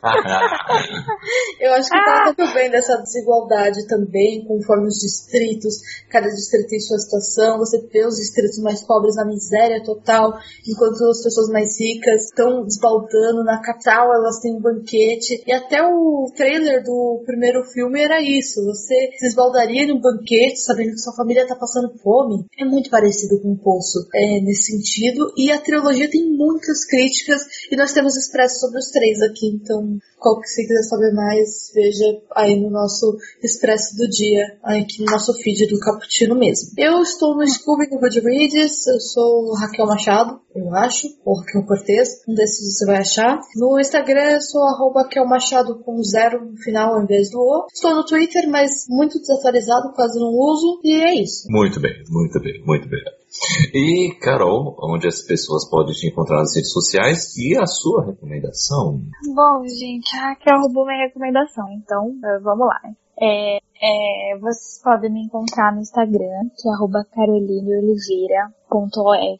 [LAUGHS] eu acho que ah. trata também dessa desigualdade também, conforme os distritos cada distrito tem sua situação, você vê os distritos mais pobres na miséria total, enquanto as pessoas mais ricas estão desbaldando na capital, elas têm um banquete. E até o trailer do primeiro filme era isso: você se esbaldaria num banquete sabendo que sua família está passando fome. É muito parecido com o Poço é, nesse sentido. E a trilogia tem muitas críticas e nós temos expresso sobre os três aqui, então qual que você quiser saber mais, veja aí no nosso Expresso do Dia, aqui no nosso feed do Cappuccino mesmo. Eu estou no Scooby no Goodreads, eu sou Raquel Machado, eu acho, ou Raquel Cortez, um desses você vai achar. No Instagram eu sou arroba Raquel Machado com zero no final ao invés do O. Estou no Twitter, mas muito desatualizado, quase não uso, e é isso. Muito bem, muito bem, muito bem. E, Carol, onde as pessoas podem te encontrar nas redes sociais e a sua recomendação? Bom, gente, a Raquel roubou minha recomendação, então eh, vamos lá. É, é, vocês podem me encontrar no Instagram, que é arroba Caroline Oliveira.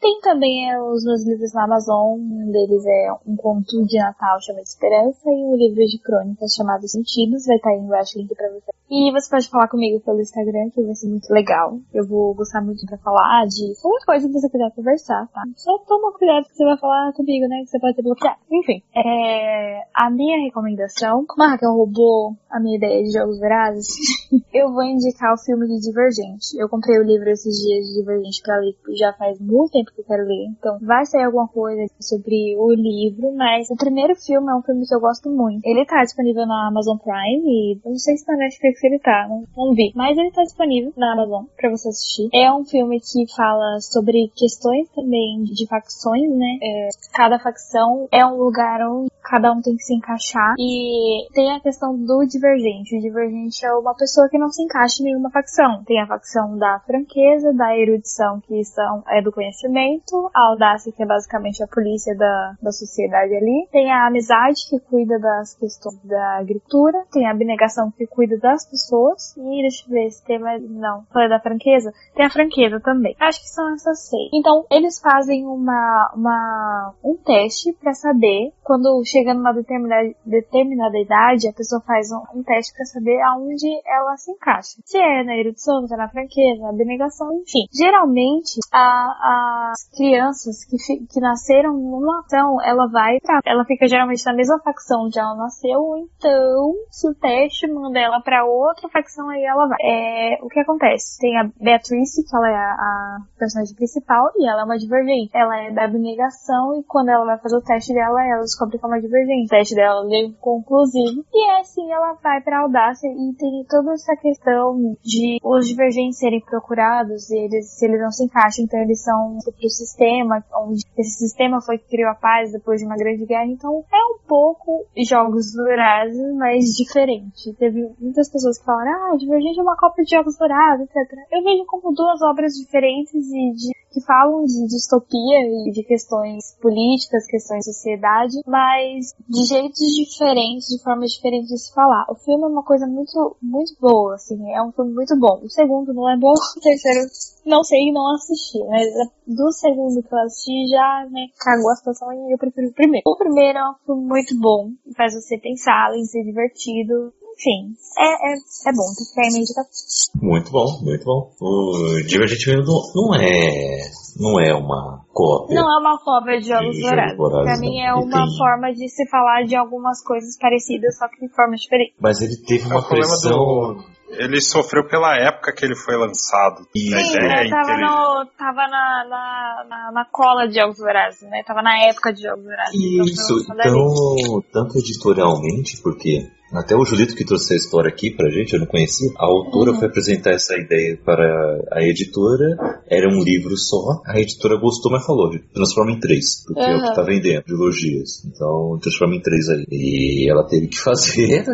Tem também é, os meus livros na Amazon, um deles é um conto de Natal chamado Esperança e um livro de crônicas chamado Sentidos, vai estar aí embaixo o link pra você. E você pode falar comigo pelo Instagram, que vai ser muito legal. Eu vou gostar muito pra falar de qualquer coisa que você quiser conversar, tá? Só toma cuidado que você vai falar comigo, né? Que você pode ter bloqueado. Enfim, é... a minha recomendação, como a Raquel roubou a minha ideia de jogos verazes, [LAUGHS] eu vou indicar o filme de Divergente. Eu comprei o livro esses dias de Divergente pra ler, já faz muito tempo que eu quero ler, então vai sair alguma coisa sobre o livro, mas o primeiro filme é um filme que eu gosto muito. Ele tá disponível na Amazon Prime e não sei se na Netflix Netflix ele tá, não, não vi. Mas ele tá disponível na Amazon pra você assistir. É um filme que fala sobre questões também de facções, né? É, cada facção é um lugar onde cada um tem que se encaixar. E tem a questão do divergente. O divergente é uma pessoa que não se encaixa em nenhuma facção. Tem a facção da franqueza, da erudição, que são, é do conhecimento, a audácia, que é basicamente a polícia da, da sociedade ali. Tem a amizade, que cuida das questões da agricultura. Tem a abnegação, que cuida das pessoas. E deixa eu ver se tem mais. Não, falei da franqueza. Tem a franqueza também. Acho que são essas seis. Então, eles fazem uma, uma um teste para saber quando chega numa determinada, determinada idade, a pessoa faz um, um teste para saber aonde ela se encaixa. Se é na erudição, se é na franqueza, na abnegação, enfim. Geralmente, a, as crianças que, que nasceram numa ação, ela vai pra, ela fica geralmente na mesma facção onde ela nasceu, ou então, se o teste manda ela para outra facção, aí ela vai. É, o que acontece? Tem a Beatrice, que ela é a, a personagem principal, e ela é uma divergente. Ela é da abnegação, e quando ela vai fazer o teste dela, ela descobre que é uma divergente. O teste dela veio conclusivo. E é assim, ela vai pra audácia e tem toda essa questão de os divergentes serem procurados, e eles, se eles não se encaixam, então eles são pro sistema, onde esse sistema foi que criou a paz depois de uma grande guerra. Então é um pouco jogos vorazes, mas diferente. Teve muitas pessoas que falaram, ah, Divergente é uma cópia de jogos vorazes, etc. Eu vejo como duas obras diferentes e de que falam de distopia e de questões políticas, questões de sociedade, mas de jeitos diferentes, de formas diferentes de se falar. O filme é uma coisa muito, muito boa, assim, é um filme muito bom. O segundo não é bom, [LAUGHS] o terceiro não sei, não assisti, mas do segundo que eu assisti já, né, cagou a situação e eu prefiro o primeiro. O primeiro é um filme muito bom, faz você pensar, além de ser divertido, enfim, é, é, é bom, tem que ficar em indicação. Muito bom, muito bom. O Divergente não, não é não é uma cópia. Não é uma cópia de Jogos de Vorazes. Pra mim é uma tem... forma de se falar de algumas coisas parecidas, só que de forma diferente. Mas ele teve uma é pressão... Do... Ele sofreu pela época que ele foi lançado. Sim, né, tava, no, tava na, na, na, na, cola de Jogos Vorazes, né? Tava na época de Jogos Vorazes. Então Isso, então, então tanto editorialmente, porque até o Julito que trouxe a história aqui pra gente, eu não conhecia. A autora uhum. foi apresentar essa ideia para a editora, era um livro só. A editora gostou, mas falou: transforma em três, porque uhum. é o que tá vendendo, trilogias. Então, transforma em três aí. E ela teve que fazer,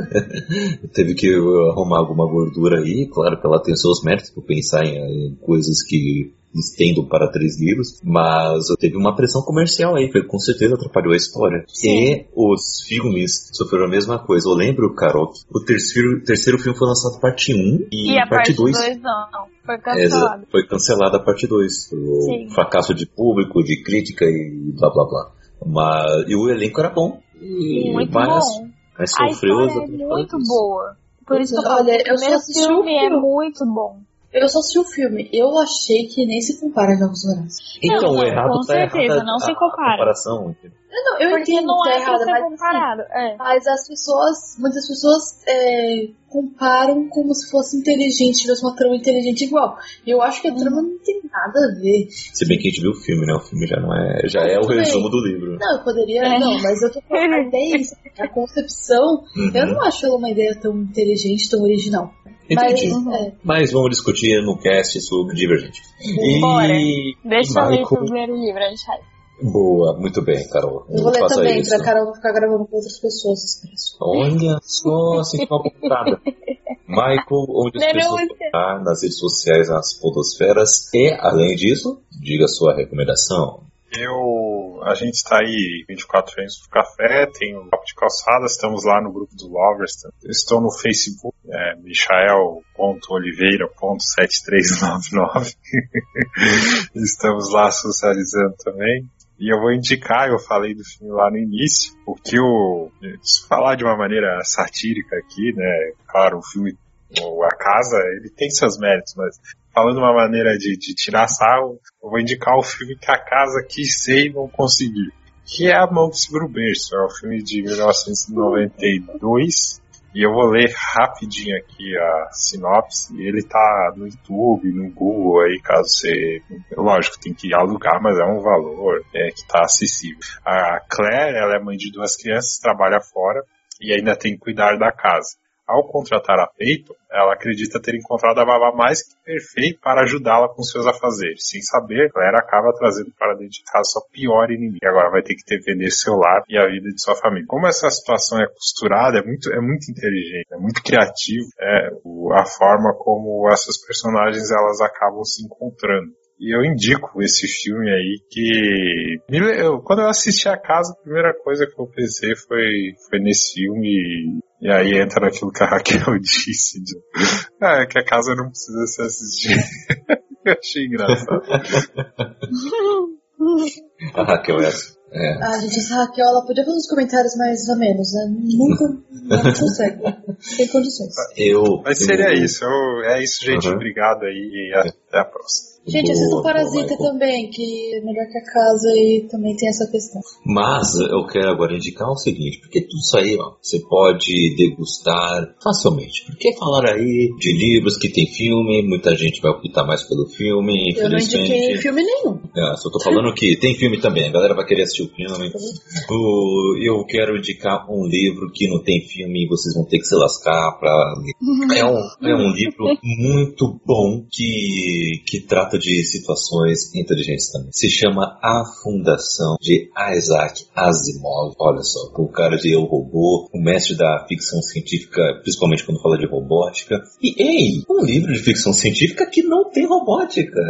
[LAUGHS] teve que arrumar alguma gordura aí. Claro que ela tem seus méritos por pensar em, em coisas que estendo para três livros, mas teve uma pressão comercial aí, que com certeza atrapalhou a história. Sim. E os filmes sofreram a mesma coisa. Eu lembro, Carol, o terceiro, terceiro filme foi lançado parte 1 e, e a parte 2 não. Foi cancelado. É, foi cancelada a parte 2. O fracasso de público, de crítica e blá blá blá. Mas, e o elenco era bom. E, muito mas, bom. Mas sofreu a história é muito boa. Por isso que eu falei, o primeiro filme é muito bom. Eu só assisti o filme. Eu achei que nem se compara a Jogos Vorazes. Então, não, o errado com tá certeza, errado não se compara. A comparação. Não, eu Porque entendo não que é tá errado, ser mas, comparado. Assim, é. mas as pessoas, muitas pessoas é, comparam como se fosse inteligente, tivesse uma trama inteligente igual. E eu acho que a hum. trama não tem nada a ver. Se bem que a gente viu o filme, né? O filme já não é, já é o resumo do livro. Não, eu poderia, é. não, mas eu tô falando [LAUGHS] a ideia, a concepção, uhum. eu não acho ela uma ideia tão inteligente, tão original. Entendi. Mas, é. Mas vamos discutir no cast sobre Divergente. Bora. E... Deixa eu ler o primeiro livro, a gente vai. Boa, muito bem, Carol. Eu vou ler também, isso. pra Carol ficar gravando com outras pessoas. Olha só, assim uma [LAUGHS] putada. Michael, onde as pessoas estão nas redes sociais, nas podosferas. E, além disso, diga sua recomendação. Eu, a gente está aí 24 anos do café, tem o Papo de Calçada, estamos lá no grupo do Lovers, estou no Facebook, é, michael.oliveira.7399, [LAUGHS] estamos lá socializando também. E eu vou indicar, eu falei do filme lá no início, porque o, se falar de uma maneira satírica aqui, né, claro, o filme a casa, ele tem seus méritos, mas falando uma maneira de, de tirar sarro, eu vou indicar o filme que a casa quis ser e não conseguiu. Que é A Mão do Seguro Berço. É um filme de 1992. E eu vou ler rapidinho aqui a sinopse. Ele tá no YouTube, no Google aí, caso você. Lógico, tem que alugar, mas é um valor é, que tá acessível. A Claire, ela é mãe de duas crianças, trabalha fora e ainda tem que cuidar da casa. Ao contratar a Peyton, ela acredita ter encontrado a babá mais que perfeita para ajudá-la com seus afazeres. Sem saber, Claire acaba trazendo para dentro de casa sua pior inimiga. E agora vai ter que ter vender seu lar e a vida de sua família. Como essa situação é costurada, é muito, é muito inteligente, é muito criativo, é a forma como essas personagens elas acabam se encontrando. E eu indico esse filme aí que. Quando eu assisti a casa, a primeira coisa que eu pensei foi, foi nesse filme. E, aí entra naquilo que a Raquel [LAUGHS] disse. De, ah, que a casa não precisa se assistir. [LAUGHS] eu achei engraçado. a Raquel é assim. É. Ah, gente, essa Raquel, ela podia fazer uns comentários mais ou menos, né? Nunca não consegue. Tem condições. Eu, Mas seria eu... isso. Eu, é isso, gente. Uhum. Obrigado aí e até a próxima. Gente, assista o Parasita também, que é melhor que a casa e também tem essa questão. Mas eu quero agora indicar o seguinte, porque tudo isso aí, ó, você pode degustar facilmente. Porque falar aí de livros que tem filme, muita gente vai optar mais pelo filme, infelizmente. Eu não indiquei filme nenhum. É, só tô falando que tem filme também, a galera vai querer assistir o filme. O, eu quero indicar um livro que não tem filme e vocês vão ter que se lascar pra ler. É um, é um livro muito bom que, que trata de situações inteligentes também. Se chama A Fundação de Isaac Asimov. Olha só, o cara de Eu Robô, o mestre da ficção científica, principalmente quando fala de robótica. E, ei, um livro de ficção científica que não tem robótica.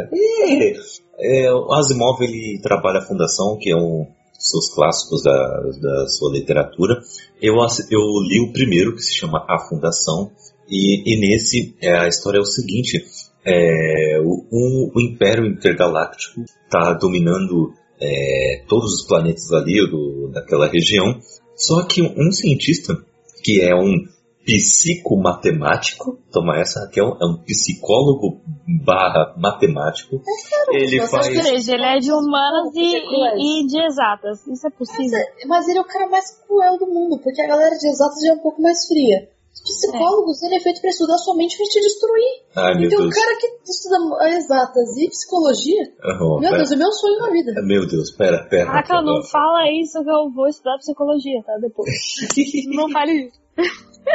É, o Asimov ele trabalha a Fundação, que é um seus clássicos da, da sua literatura. Eu, eu li o primeiro, que se chama A Fundação, e, e nesse é, a história é o seguinte: é, o, o, Império Intergaláctico está dominando é, todos os planetas ali do, daquela região. Só que um cientista, que é um psicomatemático, toma essa, que é um, é um psicólogo barra matemático. ele faz... Seja, ele é de humanas e, e, e, de exatas. Isso é possível. Mas, mas, ele é o cara mais cruel do mundo, porque a galera de exatas já é um pouco mais fria psicólogos, é. ele é feito para estudar sua mente e te destruir. Ai, então, o cara que estuda exatas e psicologia, uhum, meu pera. Deus, é meu sonho na vida. Meu Deus, pera, pera. Caraca, não fala isso que eu vou estudar psicologia, tá? Depois. [LAUGHS] não fale isso.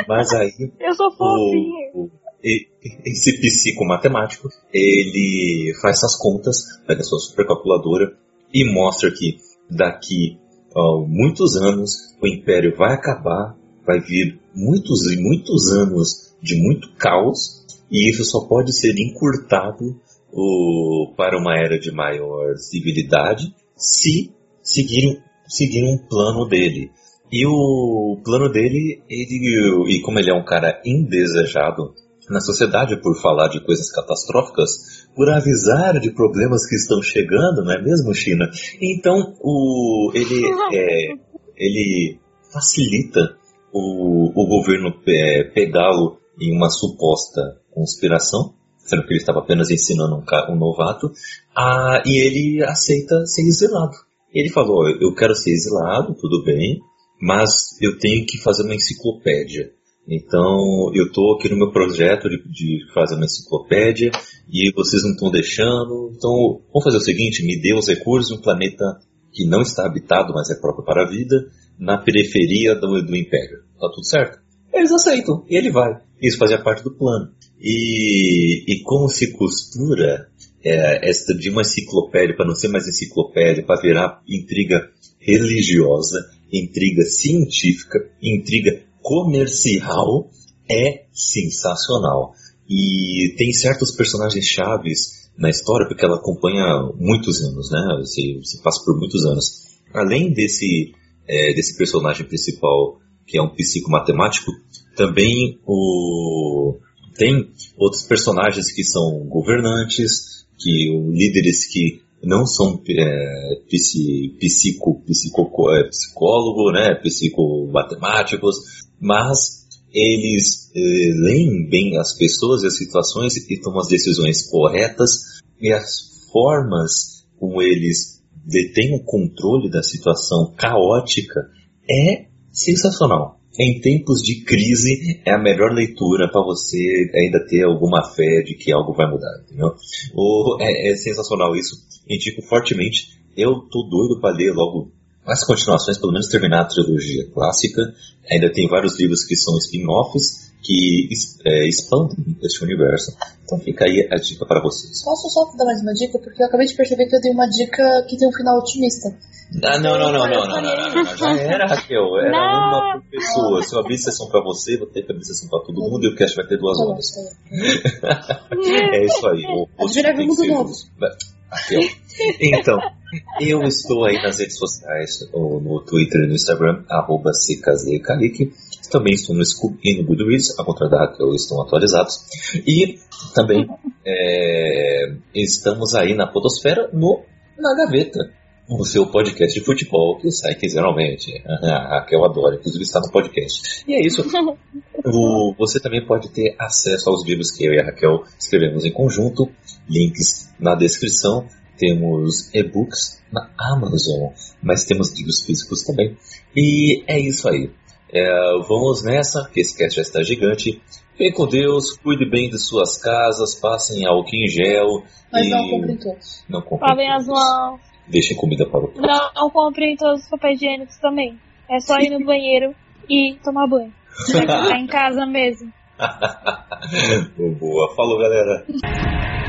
Mas aí. Eu sou fofinho. O, o, esse psicomatemático, ele faz essas contas, pega sua supercalculadora e mostra que daqui a muitos anos o império vai acabar vai vir muitos e muitos anos de muito caos e isso só pode ser encurtado o, para uma era de maior civilidade se seguirem seguir um plano dele. E o plano dele, ele, e como ele é um cara indesejado na sociedade por falar de coisas catastróficas, por avisar de problemas que estão chegando, não é mesmo, China? Então, o, ele, é, ele facilita o, o governo é, pegá-lo em uma suposta conspiração, sendo que ele estava apenas ensinando um, um novato, a, e ele aceita ser exilado. Ele falou: Eu quero ser exilado, tudo bem, mas eu tenho que fazer uma enciclopédia. Então, eu estou aqui no meu projeto de, de, fazer uma enciclopédia e vocês não estão deixando. Então, vamos fazer o seguinte: me dê os recursos um planeta que não está habitado, mas é próprio para a vida, na periferia do, do império. Tá tudo certo? Eles aceitam, e ele vai. Isso fazia parte do plano. E, e como se costura é, esta de uma enciclopédia para não ser mais enciclopédia, para virar intriga religiosa, intriga científica, intriga comercial, é sensacional. E tem certos personagens chaves na história, porque ela acompanha muitos anos, né? Você, você passa por muitos anos. Além desse é, desse personagem principal, que é um psicomatemático, também o, tem outros personagens que são governantes, que líderes que não são é, psi, psico, psico, é, psicólogo, né, psicomatemáticos, mas eles é, leem bem as pessoas e as situações e tomam as decisões corretas e as formas como eles detém o controle da situação caótica é sensacional. Em tempos de crise é a melhor leitura para você ainda ter alguma fé de que algo vai mudar, entendeu? Ou é, é sensacional isso. Indico fortemente. Eu tô doido para ler logo as continuações, pelo menos terminar a trilogia clássica. Ainda tem vários livros que são spin-offs que é, expandem este universo. Então fica aí a dica para vocês. Posso só dar mais uma dica? Porque eu acabei de perceber que eu dei uma dica que tem um final otimista. Ah, não, não, não, não, não, não, não, não, Já era, Raquel. Era Não. uma por pessoa. Se eu abrir sessão pra você, vou ter que abrir sessão pra todo mundo e o cast vai ter duas Tá horas. tá. [LAUGHS] É isso aí. O post tem que ser. Raquel. Então, eu estou aí nas redes sociais, ou no Twitter e no Instagram, arroba. Também estou no Scoop e no Goodreads, a contrário da Raquel, estão atualizados. E também é, estamos aí na Podosfera, no Na Gaveta, o seu podcast de futebol que sai quinzenalmente. A Raquel adora, inclusive está no podcast. E é isso. [LAUGHS] O- você também pode ter acesso aos livros que eu e a Raquel escrevemos em conjunto, links na descrição. Temos e-books na Amazon, mas temos livros físicos também. E é isso aí. É, vamos nessa, que esse cast já está gigante. Fiquem com Deus, cuide bem de suas casas, passem álcool em gel. Mas e não comprem todos. não comprem Lavem as mãos. Deixem comida para o Não, não comprem todos os papéis higiênicos também. É só ir no [LAUGHS] banheiro e tomar banho. Vai [LAUGHS] ficar em casa mesmo. Boa, falou galera. [LAUGHS]